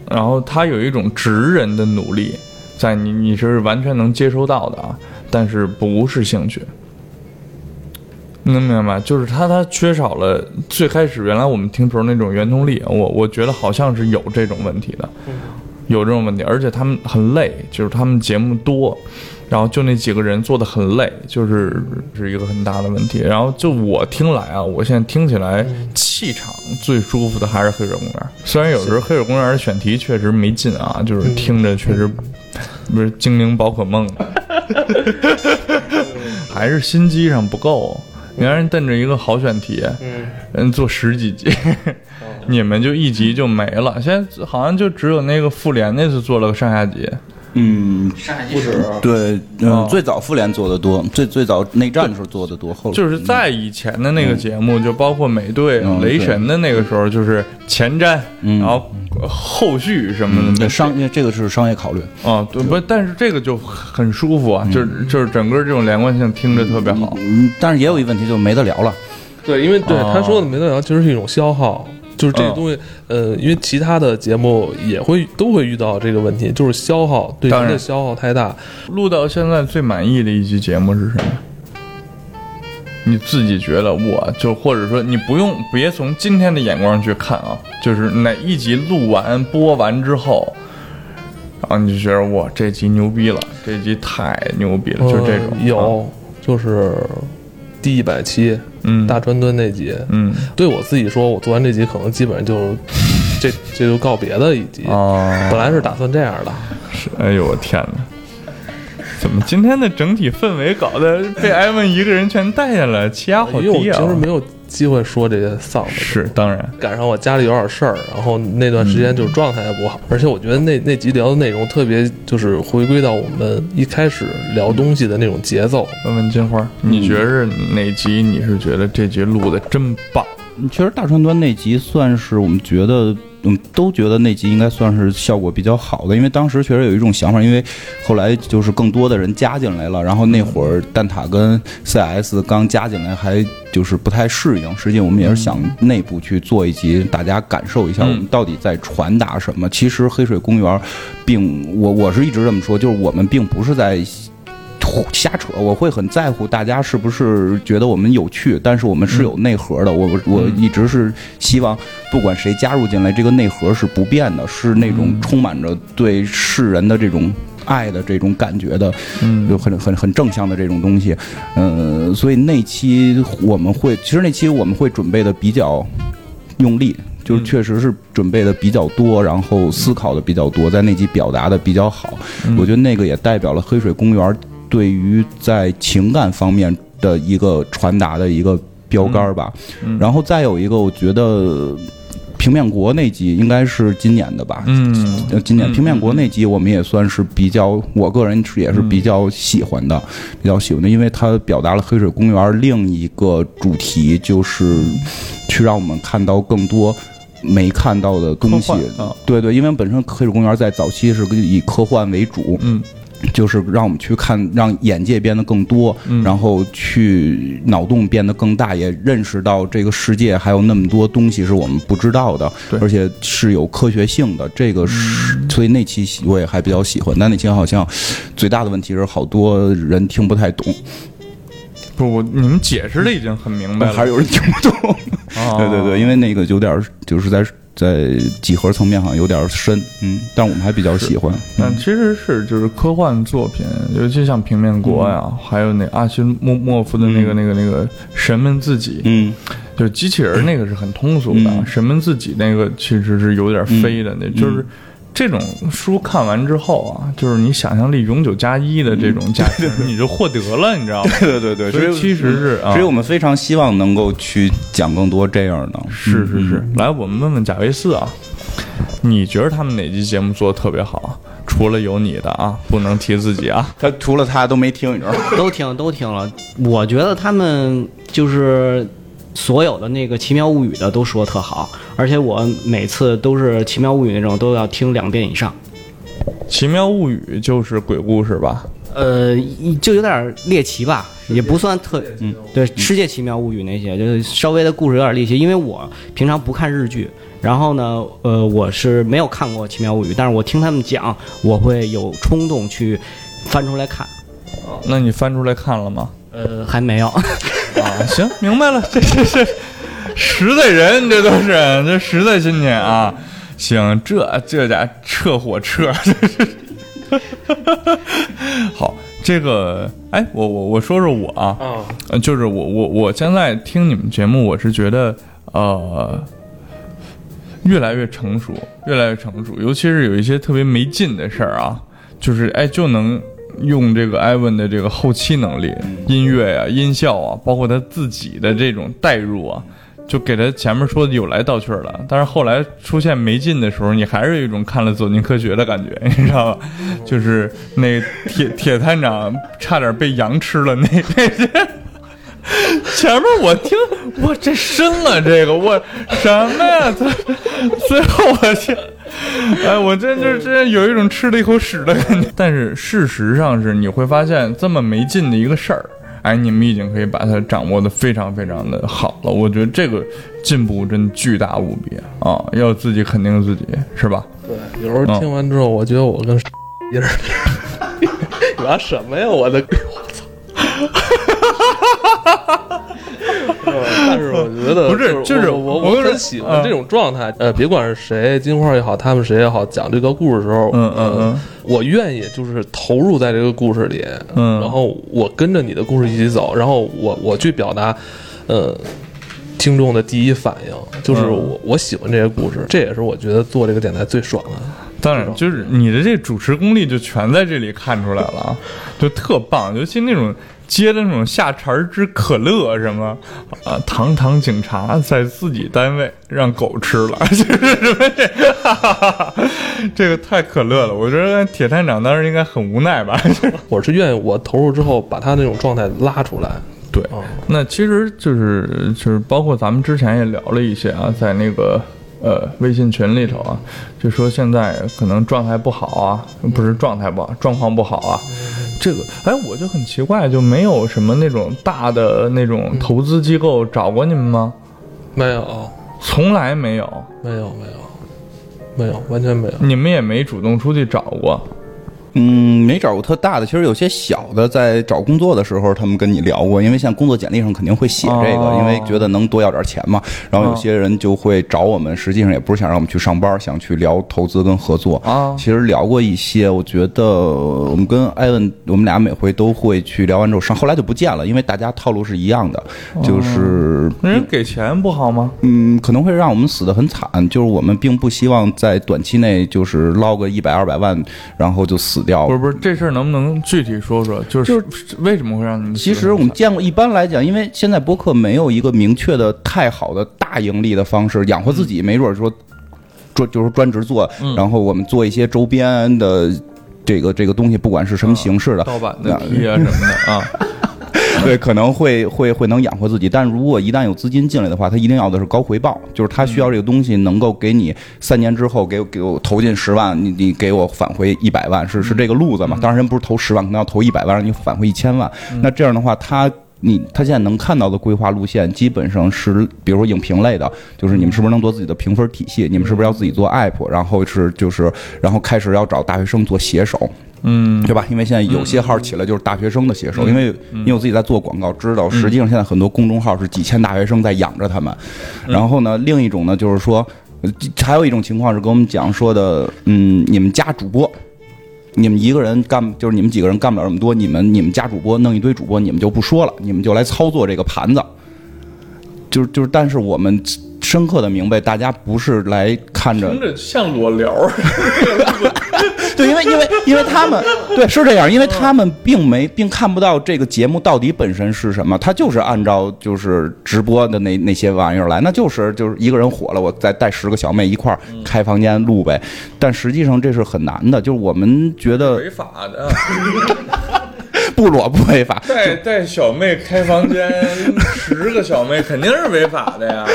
然后他有一种职人的努力，在你你是完全能接收到的啊，但是不是兴趣。能明白吗？就是他，他缺少了最开始原来我们听时候那种原动力。我我觉得好像是有这种问题的，有这种问题，而且他们很累，就是他们节目多，然后就那几个人做的很累，就是是一个很大的问题。然后就我听来啊，我现在听起来气场最舒服的还是黑水公园。虽然有时候黑水公园的选题确实没劲啊，就是听着确实 [LAUGHS] 不是精灵宝可梦，[LAUGHS] 还是心机上不够。你让人瞪着一个好选题，嗯，人做十几集，[LAUGHS] 你们就一集就没了。现在好像就只有那个复联那次做了个上下集，嗯，不止。对，嗯、哦最早复联做的多，最最早内战的时候做的多，后就是在以前的那个节目，就包括美队、嗯雷神的那个时候，就是前瞻，嗯然后后续什么的商业这个是商业考虑。啊，对不？但是这个就很舒服啊，就是就是整个这种连贯性听着特别好。嗯，但是也有一个问题，就没得聊了。对，因为对哦他说的没得聊，其实是一种消耗。就是这个嗯东西，呃，因为其他的节目也会都会遇到这个问题，就是消耗对人的消耗太大。录到现在最满意的一期节目是什么？你自己觉得我就或者说你不用别从今天的眼光去看啊，就是哪一集录完播完之后，然后你就觉得哇这集牛逼了，这集太牛逼了，就是这种呃有，就是第一百期嗯大专端那集，嗯对我自己说，我做完这集可能基本上就这这就告别的一集。哦，本来是打算这样的，是哎呦我天哪！怎么今天的整体氛围搞得被艾文一个人全带下来，气压好因为我低啊！平时没有机会说这些丧的。是当然，赶上我家里有点事儿，然后那段时间就是状态也不好，而且我觉得那那集聊的内容特别就是回归到我们一开始聊东西的那种节奏。问问金花，你觉着哪集你是觉得这集录的真棒？其实大川端那集算是我们觉得，嗯，都觉得那集应该算是效果比较好的，因为当时确实有一种想法，因为后来就是更多的人加进来了，然后那会儿蛋挞跟 CS 刚加进来，还就是不太适应。实际我们也是想内部去做一集，大家感受一下我们到底在传达什么。其实黑水公园并我我是一直这么说，就是我们并不是在。瞎扯，我会很在乎大家是不是觉得我们有趣，但是我们是有内核的。我我一直是希望，不管谁加入进来，这个内核是不变的，是那种充满着对世人的这种爱的这种感觉的，嗯就很很很正向的这种东西。嗯，所以那期我们会，其实那期我们会准备的比较用力。就是确实是准备的比较多，然后思考的比较多，在那集表达的比较好。我觉得那个也代表了黑水公园对于在情感方面的一个传达的一个标杆吧。然后再有一个，我觉得平面国那集应该是今年的吧。嗯，呃，今年平面国那集我们也算是比较，我个人是也是比较喜欢的，比较喜欢的，因为它表达了黑水公园另一个主题，就是去让我们看到更多。没看到的东西，啊、对对，因为本身黑水公园在早期是以科幻为主，嗯，就是让我们去看，让眼界变得更多，嗯、然后去脑洞变得更大，也认识到这个世界还有那么多东西是我们不知道的，而且是有科学性的。这个是，嗯、所以那期我也还比较喜欢，但那期好像最大的问题是好多人听不太懂。不，我你们解释的已经很明白了，还是有人听不懂。哦、[LAUGHS] 对对对，因为那个有点就是在在几何层面好像有点深，嗯，但我们还比较喜欢。嗯，其实是就是科幻作品，尤其像平面国呀，嗯、还有那阿西莫莫夫的那个、嗯、那个那个神们自己，嗯，就机器人那个是很通俗的，嗯、神们自己那个其实是有点飞的，那就是。这种书看完之后啊，就是你想象力永久加一的这种价值，你就获得了，你知道吗？[LAUGHS] 对对对对，所以其实是，所以我们非常希望能够去讲更多这样的。是是是，来，我们问问贾维斯啊，你觉得他们哪期节目做的特别好？除了有你的啊，不能提自己啊。[LAUGHS] 他除了他都没听，你知道吗？[LAUGHS] 都听都听了。我觉得他们就是。所有的那个《奇妙物语》的都说特好，而且我每次都是《奇妙物语》那种都要听两遍以上。《奇妙物语》就是鬼故事吧？呃，就有点猎奇吧，也不算特，嗯，对，《世界奇妙物语》那些就是稍微的故事有点猎奇，因为我平常不看日剧，然后呢，呃，我是没有看过《奇妙物语》，但是我听他们讲，我会有冲动去翻出来看。哦，那你翻出来看了吗？呃，还没有。啊，行，明白了，这这这实在人，这都是这实在亲戚啊。行，这这家撤火撤，好，这个，哎，我我我说说我啊，嗯，就是我我我现在听你们节目，我是觉得呃越来越成熟，越来越成熟，尤其是有一些特别没劲的事儿啊，就是哎就能。用这个艾文的这个后期能力，音乐啊、音效啊，包括他自己的这种代入啊，就给他前面说的有来道去了。但是后来出现没劲的时候，你还是有一种看了《走进科学》的感觉，[LAUGHS] 你知道吧？就是那铁铁探长差点被羊吃了那那些。[LAUGHS] 前面我听，我这深了，这个我什么呀？他最后我听。[LAUGHS] 哎，我真就真有一种吃了一口屎的感觉。[LAUGHS] 但是事实上是，你会发现这么没劲的一个事儿，哎，你们已经可以把它掌握的非常非常的好了。我觉得这个进步真巨大无比啊！要自己肯定自己，是吧？对，有时候听完之后，我觉得我跟一人拿什么呀？我的，我操！但是我觉得不是，就是我我很喜欢这种状态。呃，别管是谁，金花也好，他们谁也好，讲这个故事的时候，嗯嗯嗯，我愿意就是投入在这个故事里，嗯，然后我跟着你的故事一起走，然后我我去表达，呃，听众的第一反应就是我我喜欢这些故事，这也是我觉得做这个电台最爽的。当然，就是你的这主持功力就全在这里看出来了，就特棒，尤其那种。接的那种下茬之可乐什么啊，堂堂警察在自己单位让狗吃了，[LAUGHS] 就是什么这，[LAUGHS] 这个太可乐了。我觉得铁探长当时应该很无奈吧。[LAUGHS] 我是愿意我投入之后把他那种状态拉出来。对，那其实就是就是包括咱们之前也聊了一些啊，在那个呃微信群里头啊，就说现在可能状态不好啊，不是状态不好，状况不好啊。这个，哎，我就很奇怪，就没有什么那种大的那种投资机构找过你们吗？没有，从来没有，没有，没有，没有，完全没有。你们也没主动出去找过？嗯，没找过特大的，其实有些小的，在找工作的时候，他们跟你聊过，因为像工作简历上肯定会写这个，哦因为觉得能多要点钱嘛。然后有些人就会找我们，实际上也不是想让我们去上班，想去聊投资跟合作。啊其实聊过一些，我觉得我们跟艾文，我们俩每回都会去聊完之后上，后来就不见了，因为大家套路是一样的，就是那人给钱不好吗？嗯，可能会让我们死得很惨。就是我们并不希望在短期内就是捞个一百二百万，然后就死掉不。是不是，这事儿能不能具体说说？就是为什么会让你们其？实我们见过，一般来讲，因为现在播客没有一个明确的太好的大盈利的方式，养活自己，没准说专就是专职做，然后我们做一些周边的这个这个东西，不管是什么形式的，盗版的 T 啊什么的啊，[LAUGHS] 对，可能会会会能养活自己，但如果一旦有资金进来的话，他一定要的是高回报，就是他需要这个东西能够给你三年之后给我给我投进十万，你你给我返回一百万，是是这个路子嘛？当然人不是投十万，可能要投一百万，让你返回一千万。那这样的话，他。你他现在能看到的规划路线，基本上是，比如说影评类的，就是你们是不是能做自己的评分体系？你们是不是要自己做 app？然后是就是，然后开始要找大学生做写手，嗯，对吧？因为现在有些号起来就是大学生的写手，因为因为我自己在做广告，知道实际上现在很多公众号是几千大学生在养着他们。然后呢，另一种呢就是说，呃还有一种情况是跟我们讲说的，嗯，你们加主播。你们一个人干，就是你们几个人干不了这么多，你们你们加主播弄一堆主播，你们就不说了，你们就来操作这个盘子。就是就是，但是我们深刻的明白，大家不是来看着听着像裸聊儿。[LAUGHS] 对，因为因为因为他们对是这样，因为他们并没并看不到这个节目到底本身是什么，他就是按照就是直播的那那些玩意儿来，那就是就是一个人火了，我再带十个小妹一块儿开房间录呗。但实际上这是很难的，就是我们觉得违法的，[LAUGHS] 不裸不违法，带带小妹开房间，十个小妹肯定是违法的呀，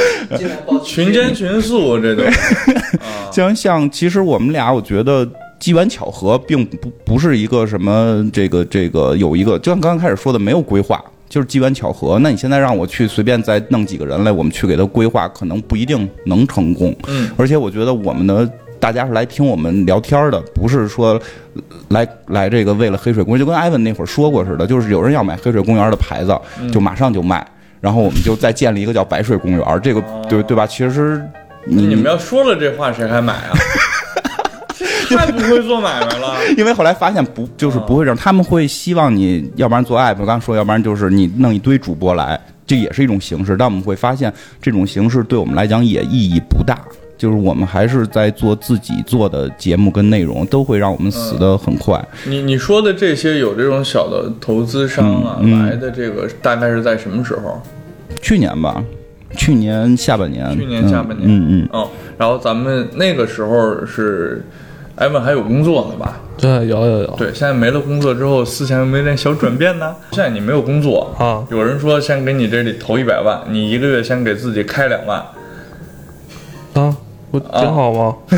群奸群宿这都 [LAUGHS] 啊，像像其实我们俩，我觉得机缘巧合，并不不是一个什么这个这个有一个，就像刚刚开始说的，没有规划，就是机缘巧合。那你现在让我去随便再弄几个人来，我们去给他规划，可能不一定能成功。嗯，而且我觉得我们的。大家是来听我们聊天的，不是说来来这个为了黑水公园，就跟艾文那会儿说过似的，就是有人要买黑水公园的牌子，就马上就卖，然后我们就再建立一个叫白水公园，这个对对吧？其实你你们要说了这话，谁还买啊？[LAUGHS] 太不会做买卖了。[LAUGHS] 因为后来发现不就是不会这样，他们会希望你要不然做 app，我刚才说，要不然就是你弄一堆主播来，这也是一种形式。但我们会发现这种形式对我们来讲也意义不大，就是我们还是在做自己做的节目跟内容，都会让我们死得很快。你你说的这些有这种小的投资商啊、嗯嗯来的，这个大概是在什么时候？去年吧，去年下半年，去年下半年嗯嗯，哦，然后咱们那个时候是艾文还有工作呢吧？对，有有有对，现在没了工作之后，思想有没有点小转变呢？现在你没有工作啊有人说先给你这里投一百万，你一个月先给自己开两万，啊，不挺好吗？[LAUGHS]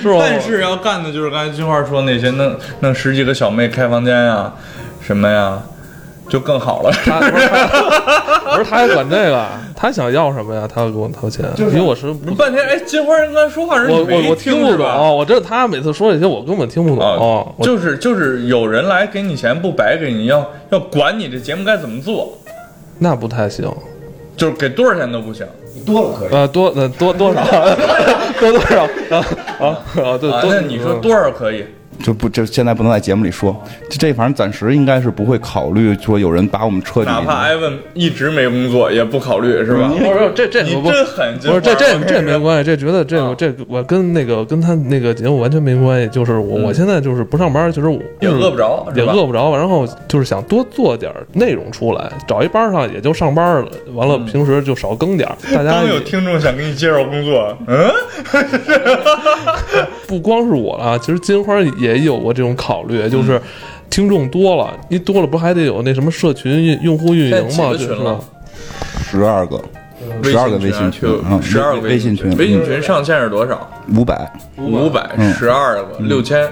是吧？但是要干的就是刚才金花说那些，弄弄十几个小妹开房间呀，什么呀，就更好了。他不是他不是他还管这个，他想要什么呀？他要给我掏钱，因为我是半天，哎，金花人刚才说话时我我我听不是吧懂，我这他每次说这些我根本听不懂。啊，我就是就是有人来给你钱不白给你，要要管你这节目该怎么做，那不太行。就是给多少钱都不行。呃，多呃多多少 [LAUGHS] 多多少 [LAUGHS] 啊啊啊！对，啊，多那你说多少可以？就不这现在不能在节目里说，这这反正暂时应该是不会考虑说有人把我们彻底哪怕艾文一直没工作也不考虑是吧？不是这这你不真狠，不是这这这没。关系，这觉得这啊个这我跟那个跟他那个节目完全没关系。就是我我现在就是不上班，其实我也饿不着也饿不着，然后就是想多做点内容出来，找一班上也就上班了，完了平时就少更点儿。大家有听众想给你介绍工作，嗯，[LAUGHS] 不光是我了，其实金花也有过这种考虑，嗯就是听众多了，一多了不还得有那什么社群运用户运营吗？就是群了十二个，十二个微信群，嗯，十二个微信群，微信群上限是多少？五百，五百，嗯十二个，六千。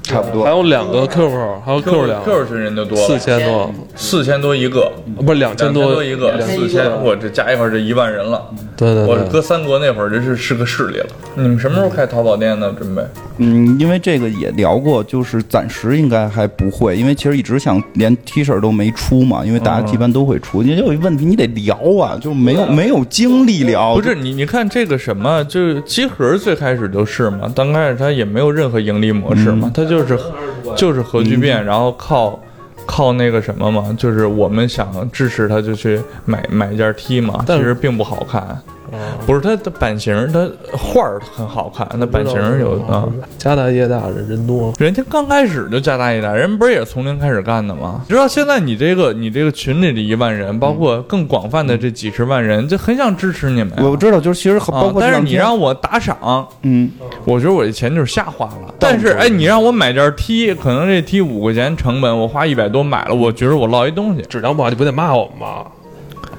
差不多还。有两个 QQ 号，还有 QQ 两 QQ 群人就多了，四千多，四千多一个，不是两千多多一个，四千，我这加一块儿这一万人了。对对对，我搁三国那会儿，这是是个势力了。你们什么时候开淘宝店呢？准备？嗯，因为这个也聊过，就是暂时应该还不会，因为其实一直想连 T 恤都没出嘛，因为大家一般都会出。你有一问题，你得聊啊，就没有没有精力聊。不是你，你看这个什么，就是机核最开始就是嘛，刚开始它也没有任何盈利模式嘛，它就是就是核聚变，然后靠靠那个什么嘛，就是我们想支持它就去买买一件 T 嘛，其实并不好看。不是它的版型，它画儿很好看。那版型有啊，家大业大，人人多。人家刚开始就家大业大，人不是也从零开始干的吗？你知道现在你这个你这个群里的一万人，包括更广泛的这几十万人，就很想支持你们。我知道，就是其实包括，但是你让我打赏，嗯，我觉得我这钱就是瞎花了。但是哎，你让我买件 T，可能这 T 五块钱成本，我花一百多买了，我觉得我落一东西，质量不好，你不得骂我们吗？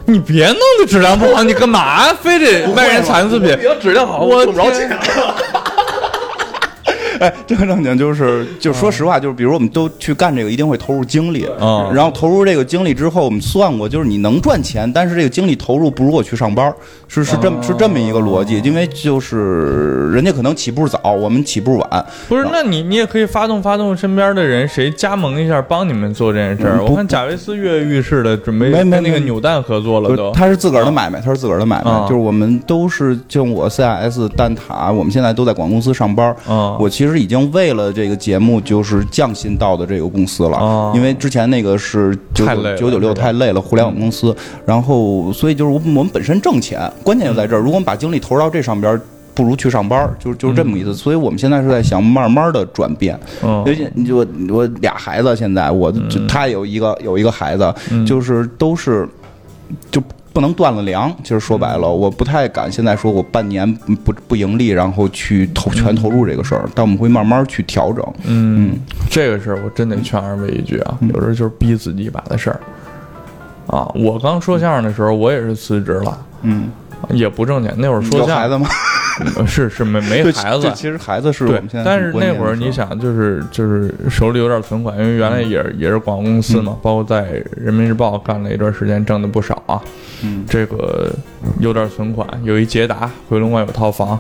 你别弄的质量不好，你干嘛非得卖人残次品？要质量好，我挣不着钱。哎，这个正经就是，就说实话，就是比如我们都去干这个，一定会投入精力啊。然后投入这个精力之后，我们算过，就是你能赚钱，但是这个精力投入不如我去上班，是是这么是这么一个逻辑。因为就是人家可能起步早，我们起步晚。不是，那你你也可以发动发动身边的人，谁加盟一下，帮你们做这件事儿。我看贾维斯跃跃欲试的，准备跟那个扭蛋合作了都。他是自个儿的买卖，他是自个儿的买卖。就是我们都是就我 CIS 蛋挞，我们现在都在广告公司上班。我其实已经为了。这个节目就是降薪到的这个公司了，因为之前那个是九九九六太累了，互联网公司，然后所以就是我们本身挣钱，关键就在这儿。如果我们把精力投入到这上边，不如去上班，就就是这么意思。所以我们现在是在想慢慢的转变。尤其就我俩孩子，现在我他有一个有一个孩子，就是都是就。不能断了粮，其实说白了，我不太敢现在说我半年不不盈利，然后去投全投入这个事儿，但我们会慢慢去调整。嗯，这个事儿我真得劝二位一句啊，有时候就是逼自己一把的事儿。啊，我刚说相声的时候，我也是辞职了，嗯，也不挣钱。那会儿说相声孩子吗？[LAUGHS] 是是没没孩子，其实孩子是我们现在。但是那会儿你想，就是就是手里有点存款，因为原来也也是广告公司嘛，包括在人民日报干了一段时间，挣的不少啊。嗯，这个有点存款，有一捷达，回龙观有套房。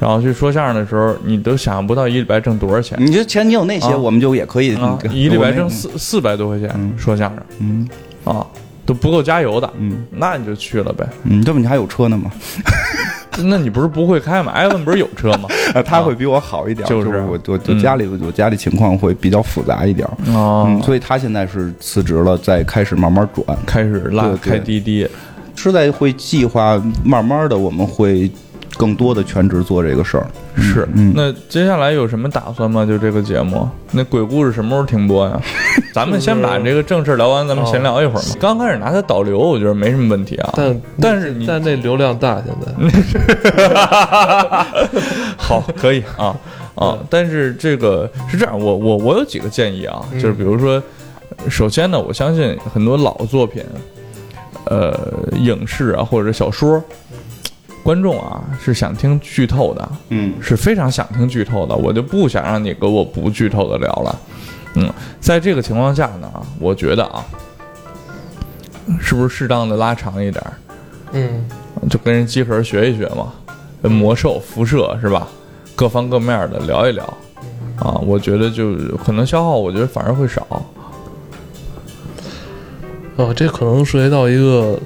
然后去说相声的时候，你都想象不到一礼拜挣多少钱。你就钱你有那些，我们就也可以一礼拜挣四四百多块钱说相声。嗯啊，都不够加油的。嗯，那你就去了呗。嗯，这不你还有车呢吗？[LAUGHS] [LAUGHS] 那你不是不会开吗？艾文不是有车吗？[LAUGHS] 他会比我好一点，就是我我我家里我家里情况会比较复杂一点嗯，所以他现在是辞职了，再开始慢慢转，开始拉开滴滴，是在会计划慢慢的我们会。更多的全职做这个事儿是，那接下来有什么打算吗？就这个节目，那鬼故事什么时候停播呀？[LAUGHS] 咱们先把这个正事聊完，咱们闲聊一会儿嘛。刚开始拿它导流，我觉得没什么问题啊。但但是但那流量大，现在。[LAUGHS] 好，可以啊啊！但是这个是这样，我我我有几个建议啊，就是比如说，首先呢，我相信很多老作品，呃，影视啊或者小说。观众啊是想听剧透的，嗯，是非常想听剧透的，我就不想让你给我不剧透的聊了，嗯，在这个情况下呢，我觉得啊，是不是适当的拉长一点嗯，就跟人机核学一学嘛，魔兽、辐射是吧？各方各面的聊一聊，啊，我觉得就可能消耗，我觉得反而会少。哦，这可能涉及到一个。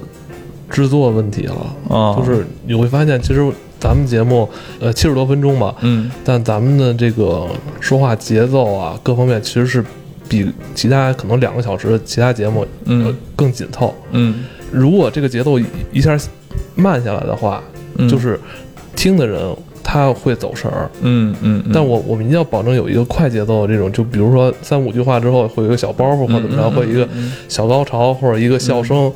制作问题了。啊，就是你会发现，其实咱们节目呃七十多分钟吧，嗯，但咱们的这个说话节奏啊，各方面其实是比其他可能两个小时的其他节目嗯。更紧凑，嗯，如果这个节奏一下慢下来的话，就是听的人他会走神儿，嗯嗯，但我我们一定要保证有一个快节奏的这种，就比如说三五句话之后会有一个小包袱或者怎么着，或一个小高潮或者一个笑声。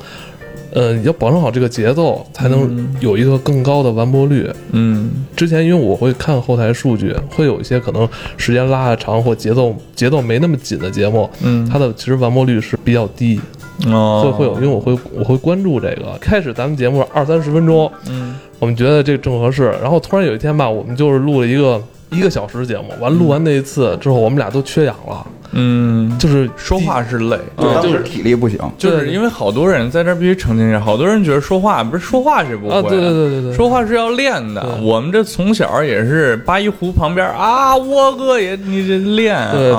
呃，要保证好这个节奏，才能有一个更高的完播率。嗯，之前因为我会看后台数据，会有一些可能时间拉的长或节奏节奏没那么紧的节目，嗯，它的其实完播率是比较低。哦，会会有，因为我会我会关注这个。开始咱们节目二三十分钟，嗯，我们觉得这正合适。然后突然有一天吧，我们就是录了一个一个小时节目，完录完那一次之后，我们俩都缺氧了，嗯，就是说话是累，对就是体力不行。就是因为好多人在这儿必须澄清一下，好多人觉得说话不是说话是不会、啊，对对对对对，说话是要练的。我们这从小也是八一湖旁边啊，窝哥也你这练对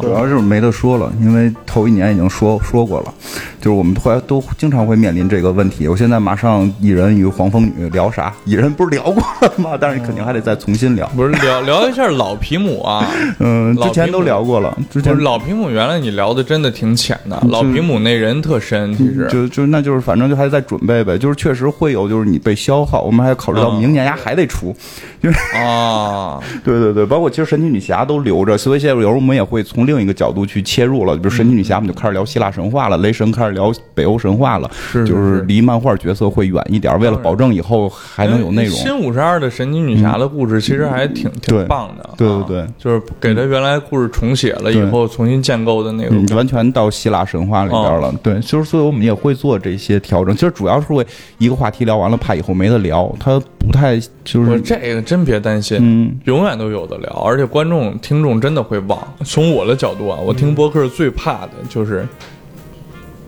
主要是没得说了，因为头一年已经说说过了，就是我们后来都经常会面临这个问题。我现在马上蚁人与黄蜂女聊啥？蚁人不是聊过了吗？但是肯定还得再重新聊。不是聊聊一下老皮姆啊，嗯，之前都聊过了，之前老皮姆，原来你聊的真的挺浅的，老皮姆那人特深，其实。就就那就是反正就还在准备呗，就是确实会有就是你被消耗，我们还考虑到嗯明年呀还得出，[LAUGHS] 就是 [LAUGHS] 啊，对对对，包括其实神奇女侠都留着，所以现在有时候我们也会从另一个角度去切入了，比如神奇女侠我们就开始聊希腊神话了，雷神开始聊北欧神话了，是就是离漫画角色会远一点，为了保证以后还能有内容。新五十二的神奇女侠的故事其实还挺挺对棒的，对啊对对就是给他原来故事重写了以后重新建构的那个嗯，完全到希腊神话里边了。对，就是所以我们也会做这些调整。其实主要是为一个话题聊完了，怕以后没得聊，他不太就是我这个真别担心，嗯永远都有的聊，而且观众、听众真的会忘。从我的角度啊，我听播客最怕的就是，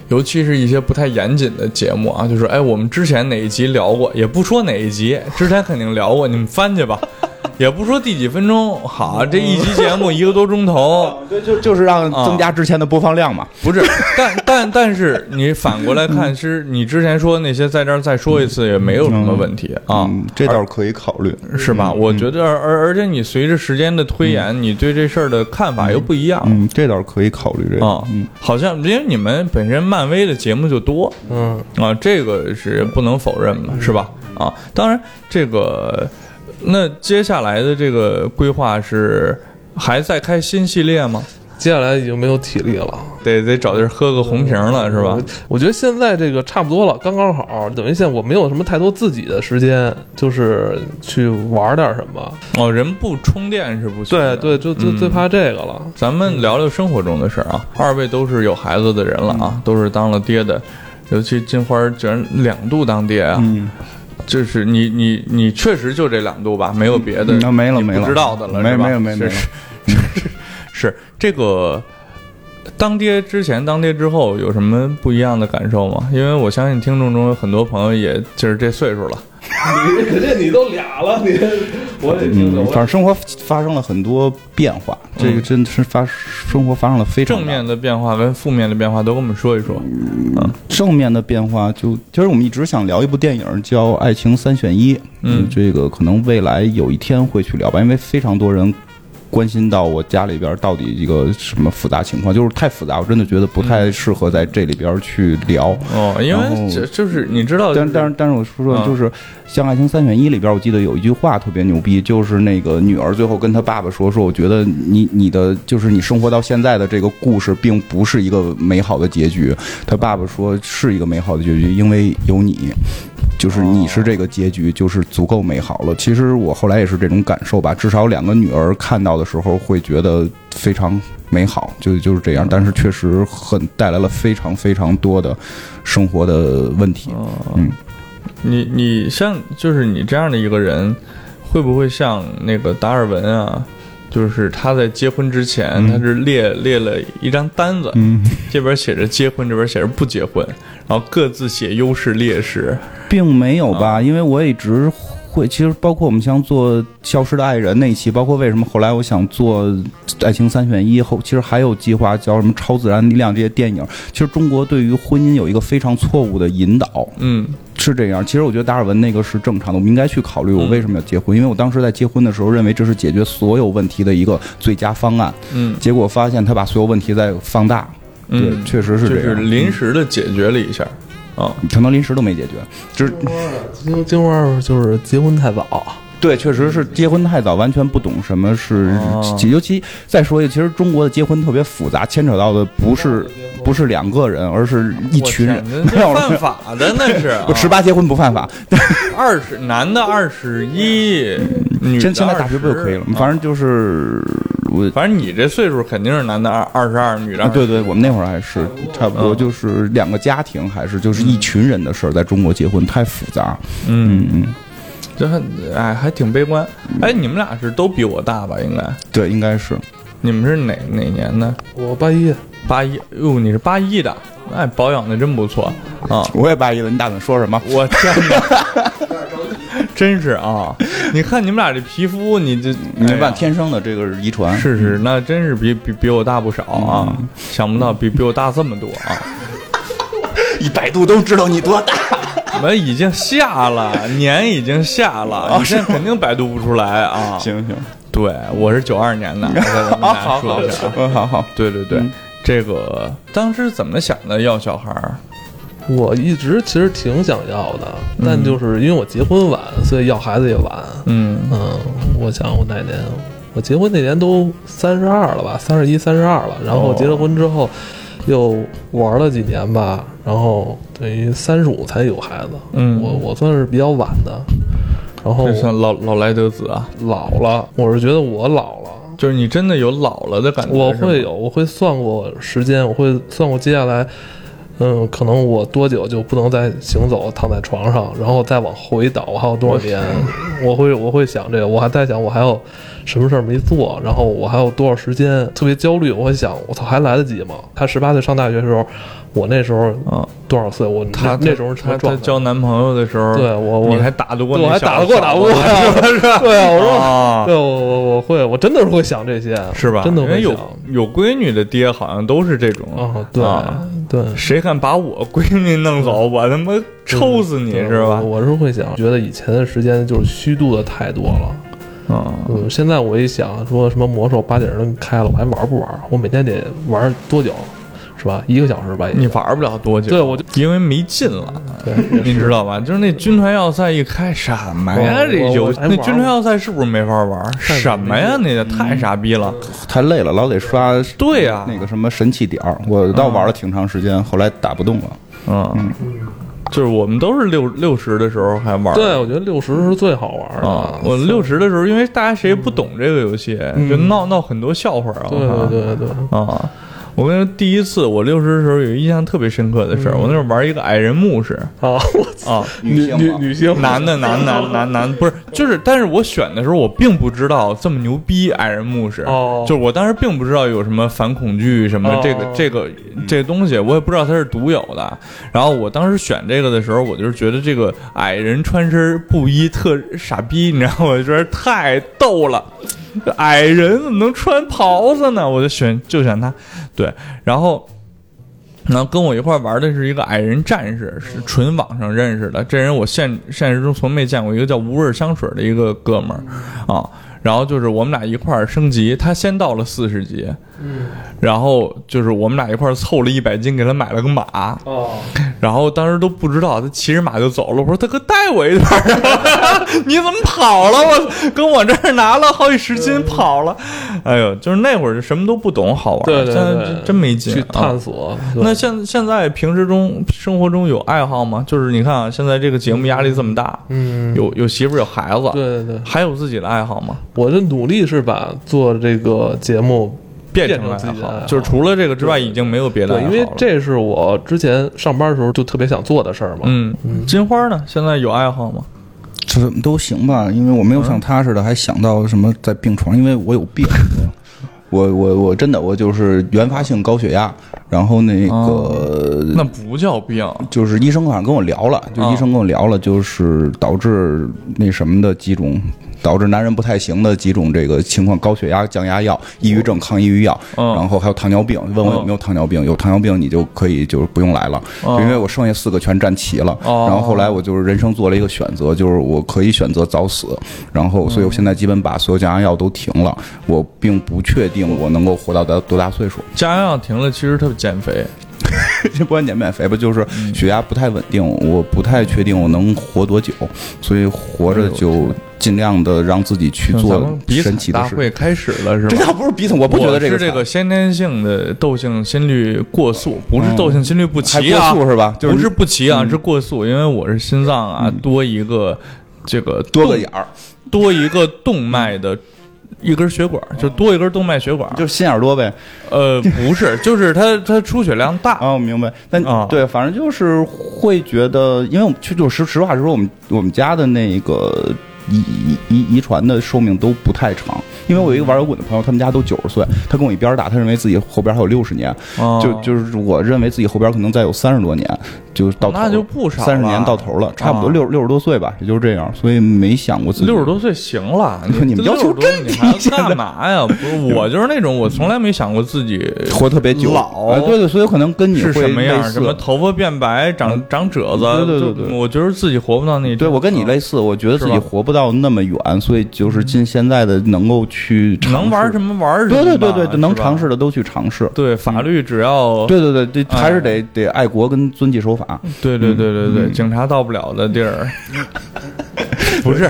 尤其是一些不太严谨的节目啊，就是哎，我们之前哪一集聊过，也不说哪一集，之前肯定聊过，你们翻去吧。[LAUGHS] 也不说第几分钟，好，这一集节目一个多钟头，[LAUGHS] 对，就就是让增加之前的播放量嘛。不是，但但但是你反过来看，[LAUGHS] 是你之前说的那些，在这儿再说一次也没有什么问题啊。嗯，这倒是可以考虑。是吧？我觉得，而而而且你随着时间的推演，你对这事儿的看法又不一样嗯，这倒是可以考虑这个。啊嗯，。好像因为你们本身漫威的节目就多嗯，啊，这个是不能否认嘛，是吧？啊，当然这个，那接下来的这个规划是还在开新系列吗？接下来已经没有体力了。得得找地儿喝个红瓶了，是吧？我觉得现在这个差不多了，刚刚好，等于现在我没有什么太多自己的时间，就是去玩点什么。哦，人不充电是不行。对对，就就嗯最怕这个了。咱们聊聊生活中的事儿啊。二位都是有孩子的人了啊，都是当了爹的，尤其金花居然两度当爹啊！嗯，这是你你你确实就这两度吧，没有别的，那没了没了不知道的了，没没有没有是这个。当爹之前，当爹之后有什么不一样的感受吗？因为我相信听众中有很多朋友也就是这岁数了，你这你都俩了，你我得听嗯，反正生活发生了很多变化，这个真的是发生活发生了非常正面的变化跟负面的变化都跟我们说一说。嗯正面的变化就，其实我们一直想聊一部电影叫《爱情三选一》，嗯这个可能未来有一天会去聊吧，因为非常多人关心到我家里边到底一个什么复杂情况，就是太复杂，我真的觉得不太适合在这里边去聊。哦，因为这就是你知道，但但是但是我说说，嗯就是像《爱情三选一》里边，我记得有一句话特别牛逼，就是那个女儿最后跟她爸爸说：“说我觉得你你的就是你生活到现在的这个故事，并不是一个美好的结局。”他爸爸说：“是一个美好的结局，因为有你。”就是你是这个结局，就是足够美好了。其实我后来也是这种感受吧，至少两个女儿看到的时候会觉得非常美好，就就是这样。但是确实很带来了非常非常多的生活的问题。嗯，你你像就是你这样的一个人，会不会像那个达尔文啊？就是他在结婚之前，他是列列了一张单子，嗯，这边写着结婚，这边写着不结婚，然后各自写优势劣势。并没有吧，因为我一直会，其实包括我们像做《消失的爱人》那一期，包括为什么后来我想做《爱情三选一》后，其实还有计划叫什么《超自然力量》这些电影。其实中国对于婚姻有一个非常错误的引导，嗯是这样。其实我觉得达尔文那个是正常的，我们应该去考虑我为什么要结婚，因为我当时在结婚的时候认为这是解决所有问题的一个最佳方案，嗯结果发现他把所有问题在放大。对，嗯，确实是就是这样。临时的解决了一下啊。可能临时都没解决，就是金金花就是结婚太早，对，确实是结婚太早，完全不懂什么是，哦尤其再说一个，其实中国的结婚特别复杂，牵扯到的不是不是两个人，而是一群人没有犯法的那是啊 [LAUGHS] 十八结婚不犯法，二十男的二十一，女的现现在大学不就可以了反正就是我。反正你这岁数肯定是男的二二十二，女的啊，对对，我们那会儿还是差不多，嗯就是两个家庭，还是就是一群人的事儿，在中国结婚太复杂。嗯嗯嗯，这还哎还挺悲观。哎，你们俩是都比我大吧？应该对，应该是。你们是哪哪年的？我八一，八一。哟，你是八一的，哎，保养的真不错啊！我也八一的，你打算说什么？我天哪！[LAUGHS] 真是啊！[LAUGHS] 你看你们俩这皮肤，你这你办天生的这个遗传，是是，那真是比比比我大不少啊！想不到比 [LAUGHS] 比我大这么多啊！一百度都知道你多大，我已经下了年，已经下了，你现在肯定百度不出来啊！行行，对我是九二年的，[LAUGHS] 好好好，好好，对对对，这个当时怎么想的要小孩儿？我一直其实挺想要的，但就是因为我结婚晚，所以要孩子也晚。嗯嗯，我想我哪年？我结婚那年都三十二了吧，三十一、三十二了。然后结了婚之后，又玩了几年吧，然后等于三十五才有孩子。嗯，我我算是比较晚的。然后算老老来得子啊，老了。我是觉得我老了，就是你真的有老了的感觉。我会有，我会算过时间，我会算过接下来。嗯，可能我多久就不能再行走，躺在床上，然后再往回倒，还有多少年？我会我会想这个，我还在想我还有什么事儿没做，然后我还有多少时间？特别焦虑，我会想，我操，还来得及吗？他十八岁上大学的时候。我那时候啊多少岁？我他那时候他他交男朋友的时候，对我我你还打得过，我还打得过打不过，是吧？[LAUGHS] 对啊，我说，对我我我会，我真的是会想这些，是吧？真的会有有闺女的爹好像都是这种啊，对对，谁敢把我闺蜜弄走，我他妈抽死你是吧？我是会想，觉得以前的时间就是虚度的太多了啊。嗯，现在我一想，说什么魔兽八点钟开了，我还玩不玩？我每天得玩多久？是吧？一个小时吧，你玩不了多久。对，我就因为没劲了。对，你知道吧？就是那军团要塞一开，什么呀？这游那军团要塞是不是没法玩？什么呀？那个太傻逼了，太累了，老得刷。对呀，那个什么神器点儿，我倒玩了挺长时间，后来打不动了。嗯，就是我们都是六六十的时候还玩。对，我觉得六十是最好玩的。我六十的时候，因为大家谁也不懂这个游戏，就闹闹很多笑话啊。对对对对啊。我跟你说，第一次我六十的时候有印象特别深刻的事儿，我那时候玩一个矮人牧师啊，啊，女女女性，男的男男男男不是，就是，但是我选的时候我并不知道这么牛逼矮人牧师，哦，就是我当时并不知道有什么反恐惧什么这个这个这个东西，我也不知道它是独有的。然后我当时选这个的时候，我就是觉得这个矮人穿身布衣特傻逼，你知道吗？我觉得太逗了。矮人怎么能穿袍子呢？我就选就选他，对，然后，然后跟我一块玩的是一个矮人战士，是纯网上认识的。这人我现现实中从没见过，一个叫无味香水的一个哥们儿啊。然后就是我们俩一块升级，他先到了四十级，嗯，然后就是我们俩一块儿凑了一百斤，给他买了个马，哦，然后当时都不知道他骑着马就走了，我说大哥带我一段，[LAUGHS] 你怎么跑了？我跟我这儿拿了好几十斤跑了，哎呦，就是那会儿就什么都不懂，好玩，对对对，真没劲去探索。那现现在平时中生活中有爱好吗？就是你看啊，现在这个节目压力这么大，嗯，有有媳妇有孩子，对对对，还有自己的爱好吗？我的努力是把做这个节目变成了爱好，就是除了这个之外，已经没有别的。对，因为这是我之前上班的时候就特别想做的事儿嘛。嗯，金花呢？现在有爱好吗？这都行吧，因为我没有像他似的，还想到什么在病床，因为我有病。[LAUGHS] 我我我真的我就是原发性高血压，然后那个那不叫病，就是医生好像跟我聊了，就医生跟我聊了，就是导致那什么的几种。导致男人不太行的几种这个情况：高血压、降压药、抑郁症、抗抑郁药，然后还有糖尿病。问我有没有糖尿病？有糖尿病你就可以就是不用来了，因为我剩下四个全占齐了。然后后来我就是人生做了一个选择，就是我可以选择早死。然后，所以我现在基本把所有降压药都停了。我并不确定我能够活到多多大岁数。降压药停了，其实它减肥。这 [LAUGHS] 不管减不减肥吧，就是血压不太稳定，我不太确定我能活多久，所以活着就尽量的让自己去做神奇的事。大会开始了是吧？这倒不是鼻子，我不觉得这个是这个先天性的窦性心律过速，不是窦性心律不齐啊，过速是吧？不是不齐啊，是过速，因为我是心脏啊多一个这个多个眼儿，多一个动脉的。一根血管，就多一根动脉血管，就是心眼多呗。呃，不是，就是它它出血量大。哦，明白。但啊对，反正就是会觉得，因为我们去就实实话实说，我们我们家的那个遗遗遗遗传的寿命都不太长。因为我有一个玩摇滚的朋友，他们家都九十岁，他跟我一边大，他认为自己后边还有六十年，哦就就是我认为自己后边可能再有三十多年，就到头那就不少了三十年到头了，差不多啊六六十多岁吧，也就是这样，所以没想过自己六十多岁行了，[LAUGHS] 你们要求60多真低干嘛呀？不是我就是那种，我从来没想过自己 [LAUGHS] 活特别久，老哎对对，所以可能跟你是会什么样，什么头发变白、长长褶子，对对对对我觉得自己活不到那。对，我跟你类似，我觉得自己活不到那么远，所以就是尽现在的能够去尝试能玩什么玩什么。对对对对对，能尝试的都去尝试。对法律只要对对对对，哎还是得得爱国跟遵纪守法。对对对对对，警察到不了的地儿，[LAUGHS] 不是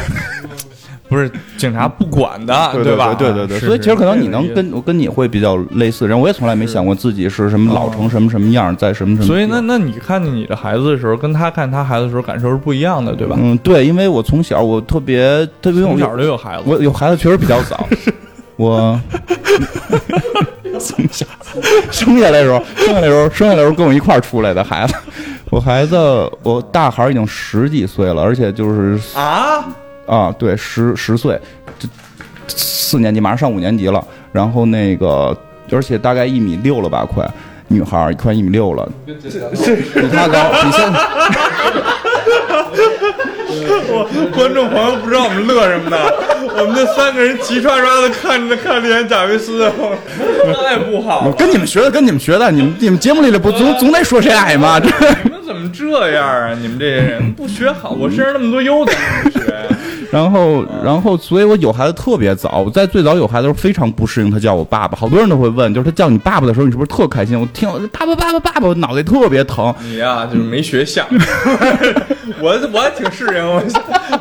不是警察不管的，对吧？对对对，是所以其实可能你能。跟我跟你会比较类似，然后我也从来没想过自己是什么老成什么什么样，在什么什么。所以那那你看见你的孩子的时候，跟他看他孩子的时候感受是不一样的，对吧？嗯，对，因为我从小我特别特别从小我就有孩子，我有孩子确实比较早，[LAUGHS] 我 [LAUGHS] 从小生下来的时候，生下来的时候，生下来的时候跟我一块儿出来的孩子，我孩子我大孩已经十几岁了，而且就是啊，啊，对，十十岁，这四年级马上上五年级了，然后那个而且大概一米六了吧，快。女孩儿快一米六了，比她高，比现在 [LAUGHS] 观众朋友不知道我们乐什么呢？我们这三个人齐刷刷的看着看着演贾维斯，太不好我了。跟你们学的，跟你们学的，你们你们节目里的不总总得说谁矮吗？这你们怎么这样啊？你们这些人不学好，我身上那么多优点？然后，然后，所以我有孩子特别早。我在最早有孩子的时候非常不适应他叫我爸爸，好多人都会问，就是他叫你爸爸的时候，你是不是特开心？我听爸爸爸爸爸爸，我脑袋特别疼。你呀、就是没学像，我我还挺适应。我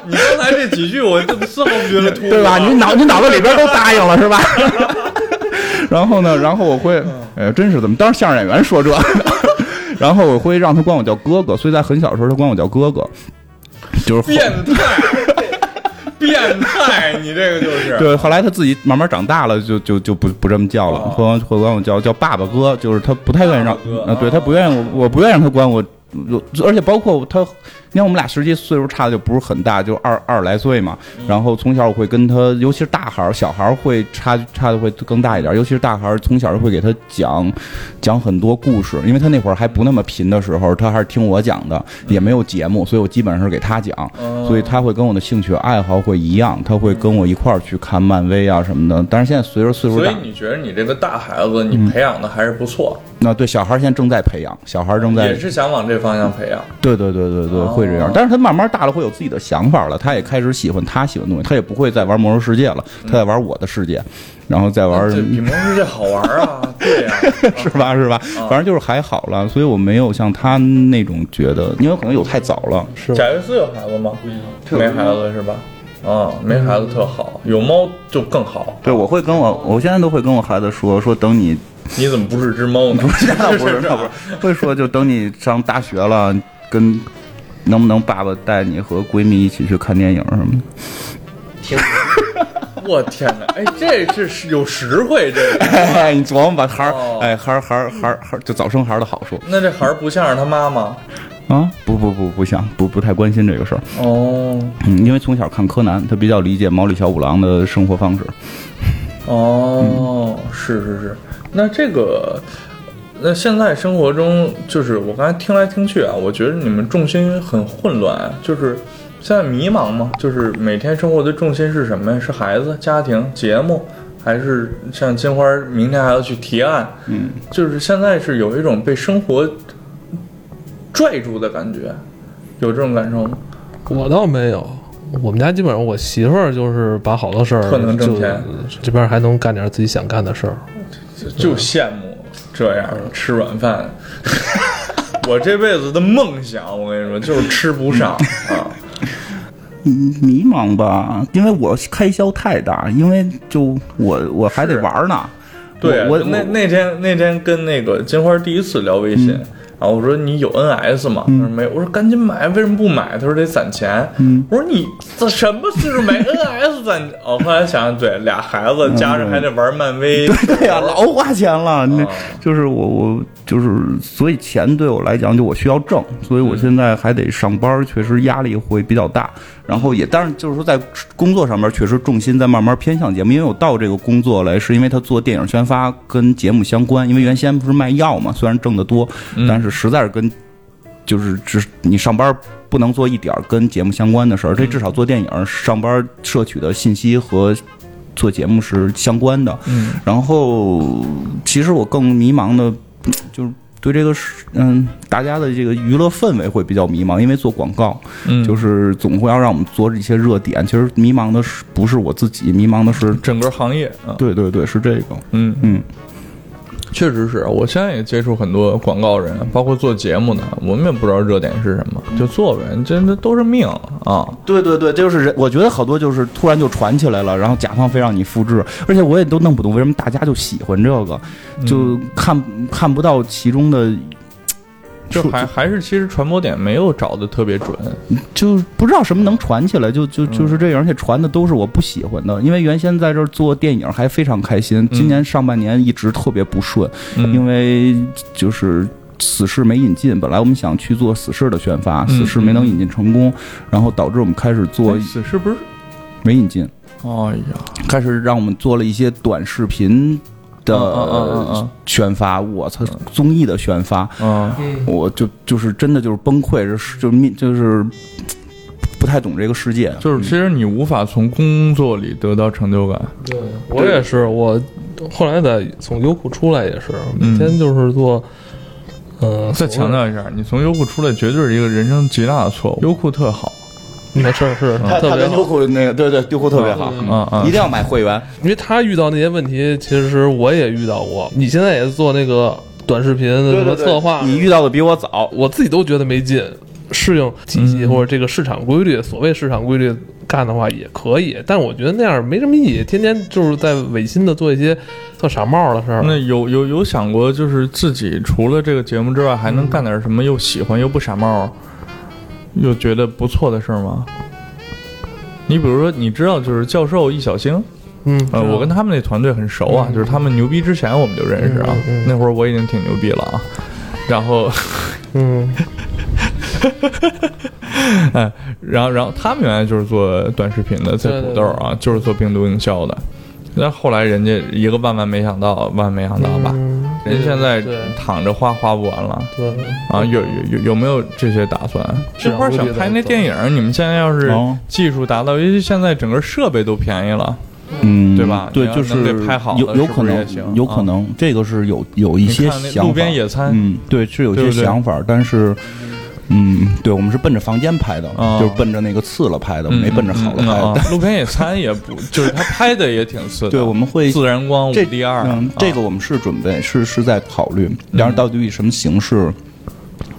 你刚才这几句，我就丝毫不觉得突兀，[LAUGHS] 对吧？你脑你脑子里边都答应了是吧？[LAUGHS] 然后呢，然后我会，哎，真是怎么当相声演员说这个？[LAUGHS] 然后我会让他管我叫哥哥，所以在很小的时候他管我叫哥哥，就是变态，变态，你这个就是。[LAUGHS] 对，后来他自己慢慢长大了，就就就不不这么叫了，哦。会会管我叫叫爸爸哥，就是他不太愿意让哥，啊，对哦他不愿意我，我不愿意让他管我，而且包括他，你看我们俩实际岁数差的就不是很大，就二二十来岁嘛。然后从小我会跟他，尤其是大孩儿，小孩儿会差差的会更大一点，尤其是大孩儿，从小就会给他讲讲很多故事，因为他那会儿还不那么贫的时候，他还是听我讲的，也没有节目，所以我基本上是给他讲，哦。所以他会跟我的兴趣爱好会一样，他会跟我一块儿去看漫威啊什么的。但是现在随着岁数大所以，你觉得你这个大孩子，你培养的还是不错，那对小孩儿现在正在培养，小孩儿正在也是想往这方向培养。对对对对对，哦会这样。但是他慢慢大了，会有自己的想法了。他也开始喜欢他喜欢的东西，他也不会再玩魔兽世界了，他在玩我的世界，然后再玩这比魔兽世界好玩啊！[LAUGHS] 对呀、是吧是吧？反正就是还好了，所以我没有像他那种觉得，因为可能有太早了。是贾维斯有孩子吗？没孩子是吧？啊，没孩子特好，有猫就更好。对，我会跟我，我现在都会跟我孩子说，说等你，你怎么不是只猫呢？那不是那 [LAUGHS] 不是，会说就等你上大学了，跟能不能爸爸带你和闺蜜一起去看电影什么的。挺我天哪！哎，这这是有实惠，这个。哎，你琢磨吧，孩儿哦，哎，孩儿孩儿孩儿孩儿，就早生孩儿的好处那这孩儿不像是他妈妈啊！不不不不像，不不太关心这个事儿。哦嗯，因为从小看柯南，他比较理解毛利小五郎的生活方式。哦，是是是。那这个，那现在生活中，就是我刚才听来听去啊，我觉得你们重心很混乱，就是现在迷茫吗？就是每天生活的重心是什么呀？是孩子、家庭、节目，还是像金花明天还要去提案？嗯，就是现在是有一种被生活拽住的感觉，有这种感受吗？我倒没有，我们家基本上我媳妇儿就是把好多事儿特能挣钱这边还能干点自己想干的事儿。就就羡慕这样吃软饭。我这辈子的梦想，我跟你说，就是吃不上啊。[LAUGHS] 嗯迷茫吧，因为我开销太大，因为就我我还得玩呢。对啊，我我那那天那天跟那个金花第一次聊微信，然啊，我说你有 NS 吗？他说没有。我说赶紧买，为什么不买？他说得攒钱。我说你这什么岁数买 [LAUGHS] NS 攒？哦，后来想想，对，俩孩子加上还得玩漫威，对呀，[LAUGHS] 老花钱了。那就是我我就是，所以钱对我来讲，就我需要挣，所以我现在还得上班，确实压力会比较大。然后也当然就是说，在工作上面确实重心在慢慢偏向节目，因为我到这个工作来，是因为他做电影宣发跟节目相关。因为原先不是卖药嘛，虽然挣得多，但是实在是跟就是只你上班不能做一点跟节目相关的事儿。这至少做电影上班摄取的信息和做节目是相关的。嗯，然后其实我更迷茫的，就是。对这个是嗯，大家的这个娱乐氛围会比较迷茫，因为做广告，嗯，就是总会要让我们做一些热点。其实迷茫的是不是我自己，迷茫的是整个行业。对对对，是这个。嗯嗯。确实是我现在也接触很多广告人，包括做节目的，我们也不知道热点是什么，就做呗，真的都是命啊！对对对，就是人，我觉得好多就是突然就传起来了，然后甲方非让你复制，而且我也都弄不懂为什么大家就喜欢这个，就看看不到其中的。就还还是其实传播点没有找的特别准，就不知道什么能传起来，就就就是这样，而且传的都是我不喜欢的。因为原先在这儿做电影还非常开心，今年上半年一直特别不顺，因为就是死侍没引进，本来我们想去做死侍的宣发，死侍没能引进成功，然后导致我们开始做死侍不是没引进，哎呀，开始让我们做了一些短视频。的宣发，我操，综艺的宣发，嗯我就就是真的就是崩溃，就是就面就是不太懂这个世界，就是其实你无法从工作里得到成就感。对我也是，我后来在从优酷出来也是，每天就是做，嗯，再强调一下，你从优酷出来绝对是一个人生极大的错误。优酷特好。[LAUGHS] 没事是，特别优酷那个，对对，优酷特别好，嗯嗯，一定要买会员，因为他遇到那些问题，其实我也遇到过。你现在也做那个短视频的什么策划，你遇到的比我早，我自己都觉得没劲。适应体系或者这个市场规律，所谓市场规律干的话也可以，但我觉得那样没什么意义，天天就是在违心的做一些特傻帽的事儿。那有有有想过，就是自己除了这个节目之外，还能干点什么又喜欢又不傻帽？又觉得不错的事儿吗？你比如说，你知道就是教授易小星，嗯，呃，我跟他们那团队很熟啊，就是他们牛逼之前我们就认识啊，那会儿我已经挺牛逼了啊，然后，嗯，[LAUGHS] 哎，然后然后他们原来就是做短视频的，在土豆啊，就是做病毒营销的。那后来人家一个万万没想到，万万没想到吧？人现在躺着花花不完了。对啊，有有有有没有这些打算？这块想拍那电影，你们现在要是技术达到，尤其现在整个设备都便宜了，嗯，对吧？对，就是拍好有有可能，有可能这个是有有一些想法。路边野餐，嗯，对，是有些想法，但是。嗯，对，我们是奔着房间拍的，就是奔着那个次了拍的，没奔着好了拍的。路边野餐也不，[LAUGHS] 就是他拍的也挺次。对，我们会自然光这第二，这个我们是准备，是是在考虑，然后到底以什么形式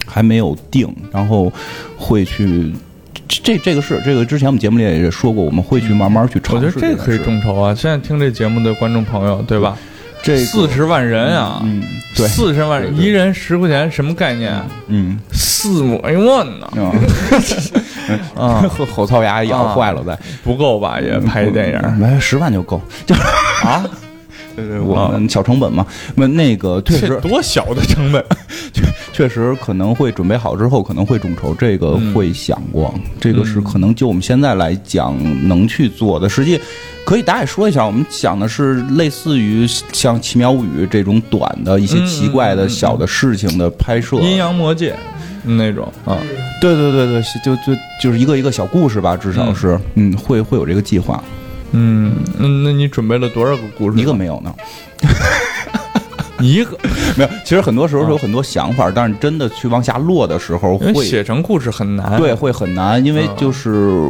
还没有定，然后会去。这这个是这个之前我们节目里也说过，我们会去慢慢去尝试。我觉得这可以众筹啊！现在听这节目的观众朋友，对吧？这四十万人啊，嗯，对，四十万人，一人十块钱，什么概念？嗯，四万呢？[LAUGHS] 啊，后后槽牙咬坏了，再不够吧？也拍一电影，来十万就够，就啊。对对，我们小成本嘛，那那个确实多小的成本，[LAUGHS] 确确实可能会准备好之后可能会众筹，这个会想过，这个是可能就我们现在来讲能去做的。实际可以大概说一下，我们想的是类似于像《奇妙物语》这种短的一些奇怪的小的事情的拍摄，阴阳魔界那种。啊，对对对对，就就就是一个一个小故事吧，至少是。嗯，会会有这个计划。嗯，那那你准备了多少个故事？一个没有呢，[LAUGHS] 一个没有。其实很多时候是有很多想法，但是真的去往下落的时候，会写成故事很难。对，会很难，因为就是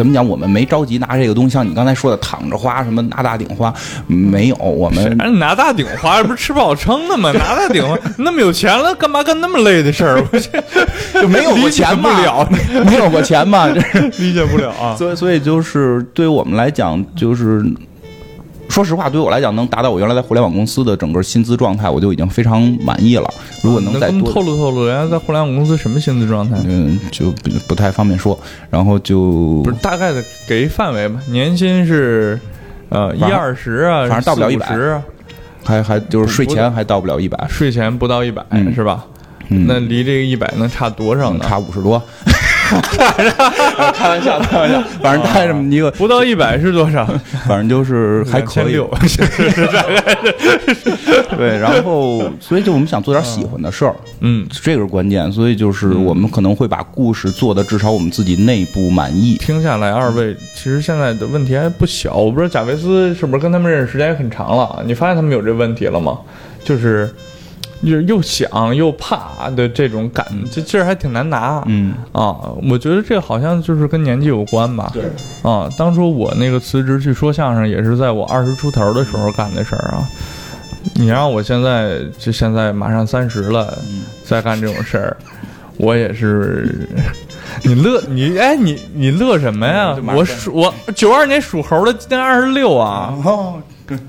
怎么讲，我们没着急拿这个东西。像你刚才说的，躺着花什么拿大顶花，没有。我们拿大顶花，不是吃不饱撑的吗？拿大顶花，那么有钱了，干嘛干那么累的事儿？[LAUGHS] 就没有过钱不了，没有过钱嘛，这理解不了啊。所以，所以就是对于我们来讲，就是。说说实话，对于我来讲，能达到我原来在互联网公司的整个薪资状态，我就已经非常满意了。如果能再多透露透露，原来在互联网公司什么薪资状态？嗯，就不不太方便说。然后就不是大概的给一范围吧，年薪是呃一二十啊，反正到不了一百，还还就是税前还到不了一百，税前不到一百是吧？那离这个一百能差多少呢？差五十多。开玩笑，开玩笑，反正带这么一个不到一百是多少？反正就是还可以。对，然后所以就我们想做点喜欢的事儿，嗯，这个是关键。所以就是我们可能会把故事做的至少我们自己内部满意。听下来，二位其实现在的问题还不小。我不知道贾维斯是不是跟他们认识时间也很长了？你发现他们有这问题了吗？就是。又又想又怕的这种感，这劲儿还挺难拿。嗯啊，我觉得这好像就是跟年纪有关吧。对啊，当初我那个辞职去说相声，也是在我二十出头的时候干的事儿啊。你让我现在就现在马上三十了，再干这种事儿，我也是。[LAUGHS] 你乐你哎你你乐什么呀？我属我九二年属猴的，今年二十六啊。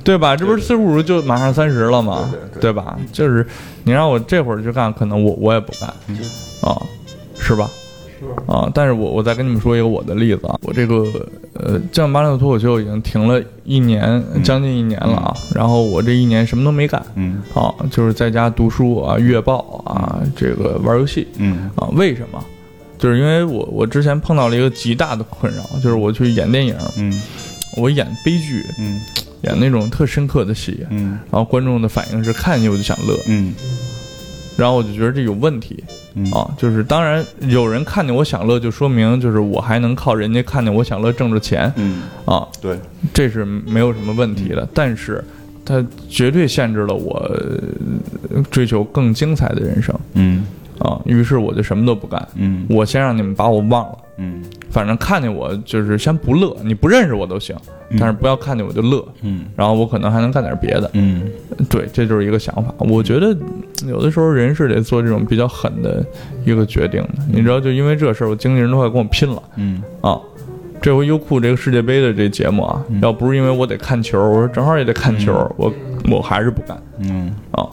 对吧？这不是四十五就马上三十了吗？对吧？就是你让我这会儿去干，可能我我也不干啊，是吧？啊！但是我我再跟你们说一个我的例子啊，我这个呃，酱八六脱口秀已经停了一年，将近一年了啊。然后我这一年什么都没干，嗯，啊，就是在家读书啊，阅报啊，这个玩游戏，嗯，啊，为什么？就是因为我我之前碰到了一个极大的困扰，就是我去演电影，嗯，我演悲剧，嗯。演那种特深刻的戏，嗯，然后观众的反应是看见我就想乐，嗯，然后我就觉得这有问题，啊，就是当然有人看见我想乐，就说明就是我还能靠人家看见我想乐挣着钱，嗯，啊，对，这是没有什么问题的，但是它绝对限制了我追求更精彩的人生，嗯，啊，于是我就什么都不干，嗯，我先让你们把我忘了，嗯，反正看见我就是先不乐，你不认识我都行。但是不要看见我就乐，嗯，然后我可能还能干点别的，嗯，对，这就是一个想法。我觉得有的时候人是得做这种比较狠的一个决定的。你知道，就因为这事儿，我经纪人都快跟我拼了，嗯啊，这回优酷这个世界杯的这节目啊，要不是因为我得看球，我说正好也得看球，我我还是不干，嗯啊。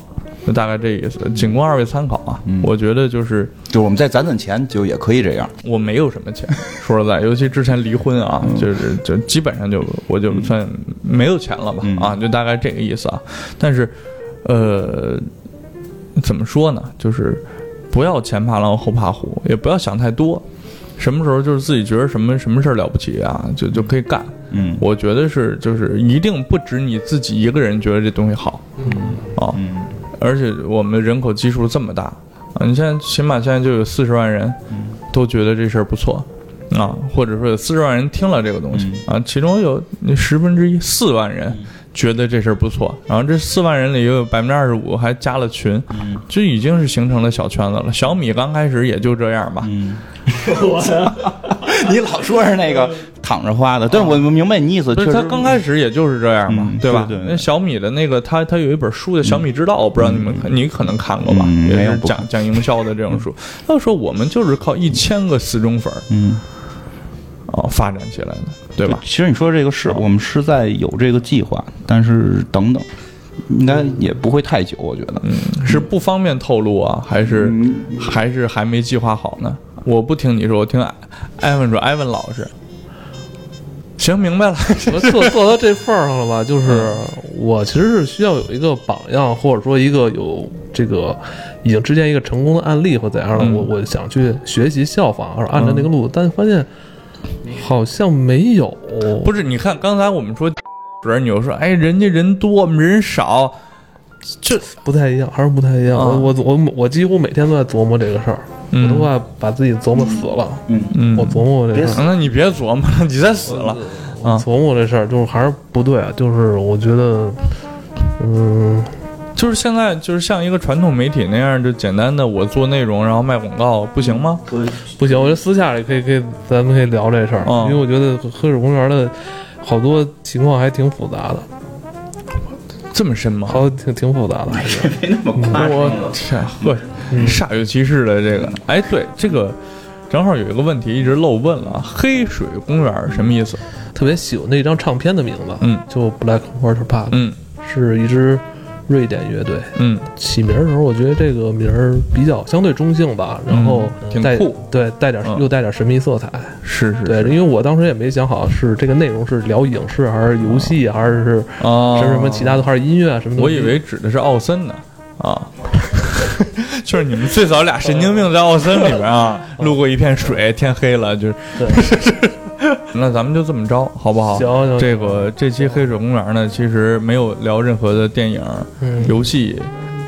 就大概这意思，仅供二位参考啊。我觉得就是，就我们再攒攒钱，就也可以这样。我没有什么钱，说实在，尤其之前离婚啊，就是就基本上就我就算没有钱了吧啊，就大概这个意思啊。但是，呃，怎么说呢？就是不要前怕狼后怕虎，也不要想太多。什么时候就是自己觉得什么什么事儿了不起啊，就就可以干。嗯，我觉得是就是一定不止你自己一个人觉得这东西好。嗯啊。而且我们人口基数这么大啊，你现在起码现在就有四十万人，都觉得这事儿不错，啊，或者说有四十万人听了这个东西啊，其中有那十分之一四万人觉得这事儿不错，然后这四万人里又有百分之二十五还加了群，就已经是形成了小圈子了。小米刚开始也就这样吧。[LAUGHS] 我 [LAUGHS] 你老说是那个躺着花的，但是我明白你意思。就是他刚开始也就是这样嘛，对吧？那小米的那个，他他有一本书叫《小米之道》，我不知道你们你可能看过吧？也是讲讲营销的这种书。[LAUGHS] 他说我们就是靠一千个死忠粉，嗯，哦，发展起来的，对吧？其实你说这个是我们是在有这个计划，但是等等，应该也不会太久，我觉得。嗯，是不方便透露啊，还是还是还没计划好呢？我不听你说，我听艾文说。艾文老师，行，明白了。我做做到这份儿上了吧？就是我其实是需要有一个榜样，或者说一个有这个已经之前一个成功的案例或怎样的，我我想去学习效仿，或者按照那个路，但发现好像没有。不是，你看刚才我们说，[LAUGHS] 主任你又说，哎，人家人多，我们人少，这不太一样，还是不太一样。我我我我几乎每天都在琢磨这个事儿。我都快把自己琢磨死了。嗯嗯，我琢磨我这事儿，那你别琢磨了，你再死了。啊，琢磨这事儿就是还是不对啊。就是我觉得，嗯，就是现在就是像一个传统媒体那样，就简单的我做内容然后卖广告，不行吗？不行，我觉得私下里可以可以，咱们可以聊这事儿。因为我觉得黑水公园的好多情况还挺复杂的。这么深吗？好，挺挺复杂的，没那么夸张。我天，呵，煞有其事的这个。哎，对这个，正好有一个问题一直漏问了，黑水公园什么意思？特别喜欢那张唱片的名字，嗯，就 Black Water Park，嗯是一支瑞典乐队。嗯。起名儿的时候，我觉得这个名儿比较相对中性吧，然后带嗯挺酷。对带点嗯。又带点神秘色彩。是是对，因为我当时也没想好是这个内容是聊影视还是游戏，还是是啊，什么什么其他的，还是音乐啊什么的。我以为指的是奥森呢，[LAUGHS] 啊，[LAUGHS] 就是你们最早俩神经病在奥森里边啊，路过一片水，天黑了，就是，对 [LAUGHS] 那咱们就这么着，好不好？行行这个这期黑水公园呢，其实没有聊任何的电影、嗯游戏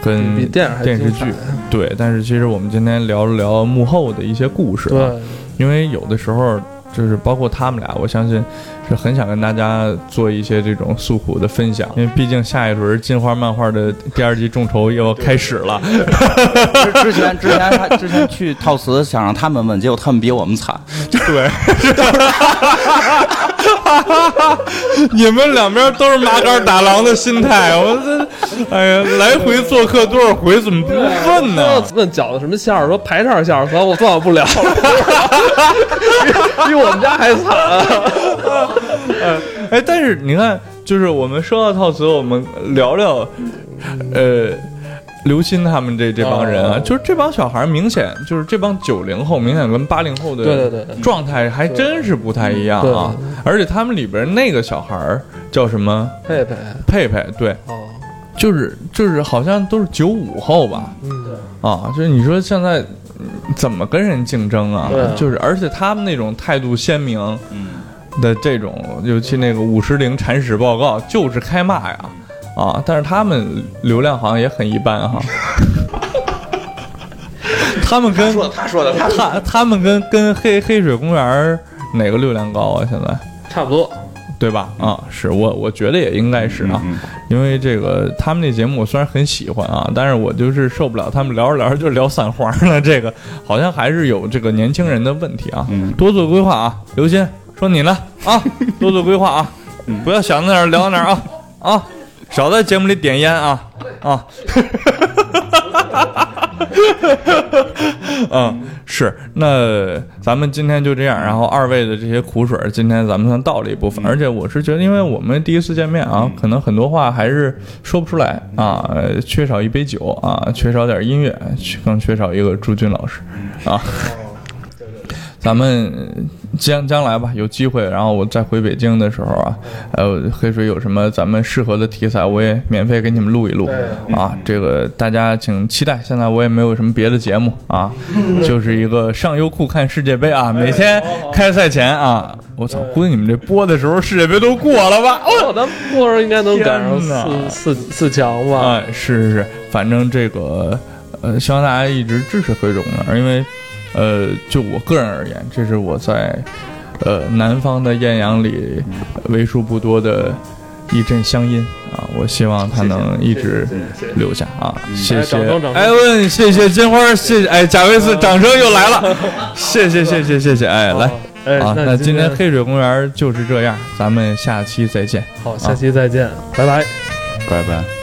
跟电电视剧，对。但是其实我们今天聊了聊幕后的一些故事、啊，对，因为有的时候就是包括他们俩，我相信是很想跟大家做一些这种诉苦的分享，因为毕竟下一轮金花漫画的第二季众筹又要开始了。之前之前他之前去套词想让他们问，结果他们比我们惨。对，你们两边都是麻杆打狼的心态，我这，哎呀，来回做客多少回，怎么不问呢？问饺子什么馅儿，说排叉馅儿，算了，我算了不了了，我们家还惨、啊。[LAUGHS] 哎，但是你看，就是我们说到套词，我们聊聊，呃，刘鑫他们这这帮人啊，哦。就是这帮小孩儿，明显就是这帮九零后，明显跟八零后的对对对对。状态还真是不太一样啊。而且他们里边那个小孩儿叫什么？佩佩，佩佩，对，哦，就是就是好像都是九五后吧，嗯，啊，就是你说现在嗯怎么跟人竞争啊？就是而且他们那种态度鲜明，的这种，尤其那个五十铃铲屎报告就是开骂呀，啊，但是他们流量好像也很一般哈。[LAUGHS] 他们跟他说的，他他他们跟跟黑黑水公园哪个流量高啊？现在差不多。对吧？啊，是我我觉得也应该是啊，因为这个他们那节目我虽然很喜欢啊，但是我就是受不了他们聊着聊着就聊散黄了，[LAUGHS] 这个好像还是有这个年轻人的问题啊，嗯。多做规划啊，刘鑫说你呢啊，[LAUGHS] 多做规划啊，不要想到哪儿聊到哪儿啊啊，少在节目里点烟啊啊。嗯，[LAUGHS] 是。那咱们今天就这样，然后二位的这些苦水儿，今天咱们算倒了一部分。而且我是觉得，因为我们第一次见面啊，可能很多话还是说不出来啊，呃缺少一杯酒啊，缺少点音乐，更缺少一个朱军老师啊。咱们将将来吧，有机会，然后我再回北京的时候啊，呃，黑水有什么咱们适合的题材，我也免费给你们录一录啊。这个大家请期待。现在我也没有什么别的节目啊，[LAUGHS] 就是一个上优酷看世界杯啊，每天开赛前啊，我操，估计你们这播的时候世界杯都过了吧？哦，咱过时候应该能赶上四四四强吧？啊，是是是，反正这个呃，希望大家一直支持黑种的，因为呃，就我个人而言，这是我在呃南方的艳阳里为数不多的一阵乡音啊，我希望它能一直留下啊，谢谢艾文，谢谢金花，谢谢哎贾维斯，掌声又来了，[LAUGHS] 谢谢谢谢谢谢，哎来。哎，啊，那那今天黑水公园就是这样，咱们下期再见。好，下期再见，拜拜。拜拜。